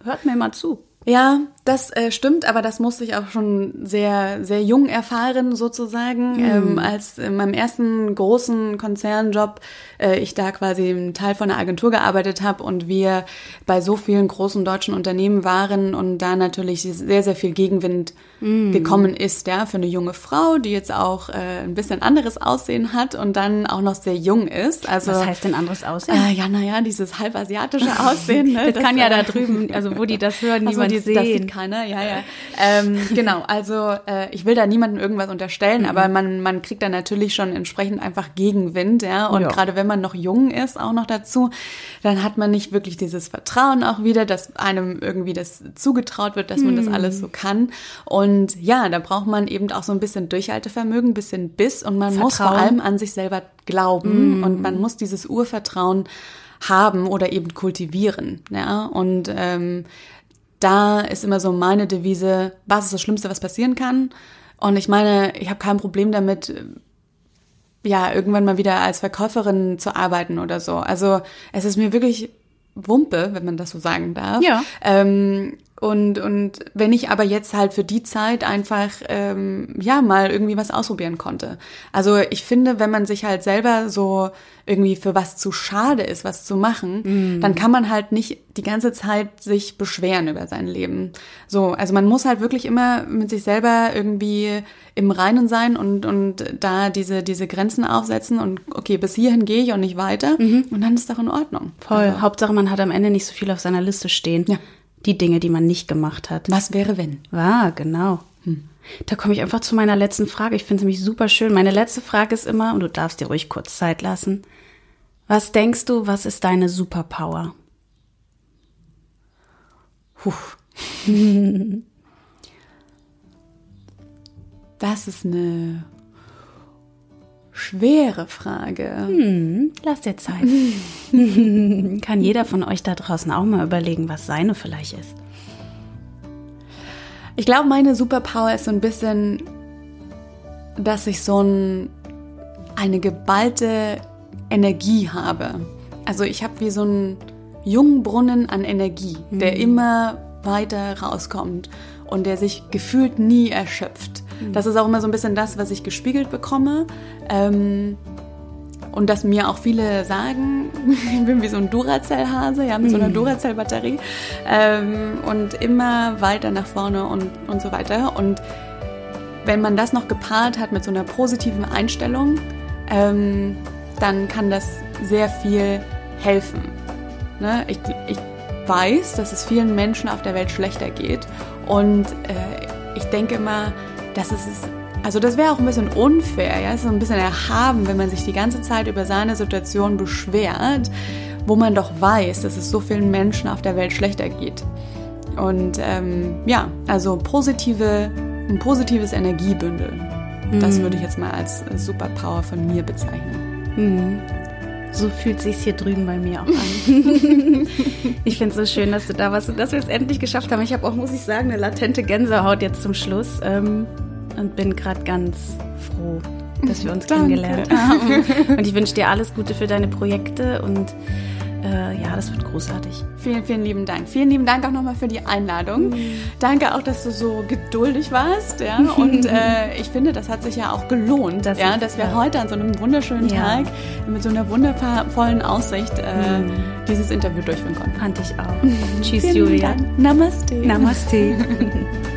hört mir mal zu. Ja, das äh, stimmt, aber das musste ich auch schon sehr, sehr jung erfahren, sozusagen. Mhm. Ähm, als in meinem ersten großen Konzernjob äh, ich da quasi im Teil von einer Agentur gearbeitet habe und wir bei so vielen großen deutschen Unternehmen waren und da natürlich sehr, sehr viel Gegenwind mhm. gekommen ist, ja, für eine junge Frau, die jetzt auch äh, ein bisschen anderes Aussehen hat und dann auch noch sehr jung ist. Also, Was heißt denn anderes Aussehen? Äh, ja, naja, dieses halbasiatische Aussehen. Ne, das, das kann ja da drüben, also wo die das hören, niemand also die, sehen keiner, ja, ja. Ähm, genau, also äh, ich will da niemandem irgendwas unterstellen, mhm. aber man, man kriegt da natürlich schon entsprechend einfach Gegenwind, ja. Und ja. gerade wenn man noch jung ist, auch noch dazu, dann hat man nicht wirklich dieses Vertrauen auch wieder, dass einem irgendwie das zugetraut wird, dass man das mhm. alles so kann. Und ja, da braucht man eben auch so ein bisschen Durchhaltevermögen, ein bisschen Biss und man Vertrauen. muss vor allem an sich selber glauben mhm. und man muss dieses Urvertrauen haben oder eben kultivieren. Ja, und ähm, da ist immer so meine Devise, was ist das Schlimmste, was passieren kann? Und ich meine, ich habe kein Problem damit, ja, irgendwann mal wieder als Verkäuferin zu arbeiten oder so. Also es ist mir wirklich Wumpe, wenn man das so sagen darf. Ja. Ähm, und, und wenn ich aber jetzt halt für die Zeit einfach ähm, ja mal irgendwie was ausprobieren konnte. Also ich finde, wenn man sich halt selber so irgendwie für was zu schade ist, was zu machen, mm. dann kann man halt nicht die ganze Zeit sich beschweren über sein Leben. So, also man muss halt wirklich immer mit sich selber irgendwie im Reinen sein und, und da diese, diese Grenzen aufsetzen und okay, bis hierhin gehe ich und nicht weiter mhm. und dann ist doch in Ordnung. Voll. Also. Hauptsache, man hat am Ende nicht so viel auf seiner Liste stehen. Ja die Dinge, die man nicht gemacht hat. Was wäre, wenn? Ah, genau. Hm. Da komme ich einfach zu meiner letzten Frage. Ich finde es nämlich super schön. Meine letzte Frage ist immer, und du darfst dir ruhig kurz Zeit lassen. Was denkst du, was ist deine Superpower? Puh. das ist eine schwere Frage. Hm, lass dir Zeit. Kann jeder von euch da draußen auch mal überlegen, was seine vielleicht ist. Ich glaube, meine Superpower ist so ein bisschen, dass ich so ein, eine geballte Energie habe. Also ich habe wie so einen jungen Brunnen an Energie, der hm. immer weiter rauskommt und der sich gefühlt nie erschöpft. Mhm. Das ist auch immer so ein bisschen das, was ich gespiegelt bekomme. Ähm, und dass mir auch viele sagen, ich bin wie so ein Duracell-Hase, ja, mit so einer mhm. Duracell-Batterie ähm, und immer weiter nach vorne und, und so weiter. Und wenn man das noch gepaart hat mit so einer positiven Einstellung, ähm, dann kann das sehr viel helfen. Ne? Ich, ich weiß, dass es vielen Menschen auf der Welt schlechter geht und äh, ich denke immer, das ist es. Also das wäre auch ein bisschen unfair, ja, so ein bisschen erhaben, wenn man sich die ganze Zeit über seine Situation beschwert, wo man doch weiß, dass es so vielen Menschen auf der Welt schlechter geht. Und ähm, ja, also positive, ein positives Energiebündel. Mhm. Das würde ich jetzt mal als Superpower von mir bezeichnen. Mhm. So fühlt sich hier drüben bei mir auch an. ich finde es so schön, dass du da warst und dass wir es endlich geschafft haben. Ich habe auch, muss ich sagen, eine latente Gänsehaut jetzt zum Schluss ähm, und bin gerade ganz froh, dass wir uns Danke. kennengelernt haben. Und ich wünsche dir alles Gute für deine Projekte und äh, ja, das wird großartig. Vielen, vielen lieben Dank. Vielen lieben Dank auch nochmal für die Einladung. Mhm. Danke auch, dass du so geduldig warst. Ja? Und äh, ich finde, das hat sich ja auch gelohnt, das ja, dass wir ja. heute an so einem wunderschönen ja. Tag mit so einer wundervollen Aussicht äh, mhm. dieses Interview durchführen konnten. Fand ich auch. Tschüss, Julia. Namaste. Namaste.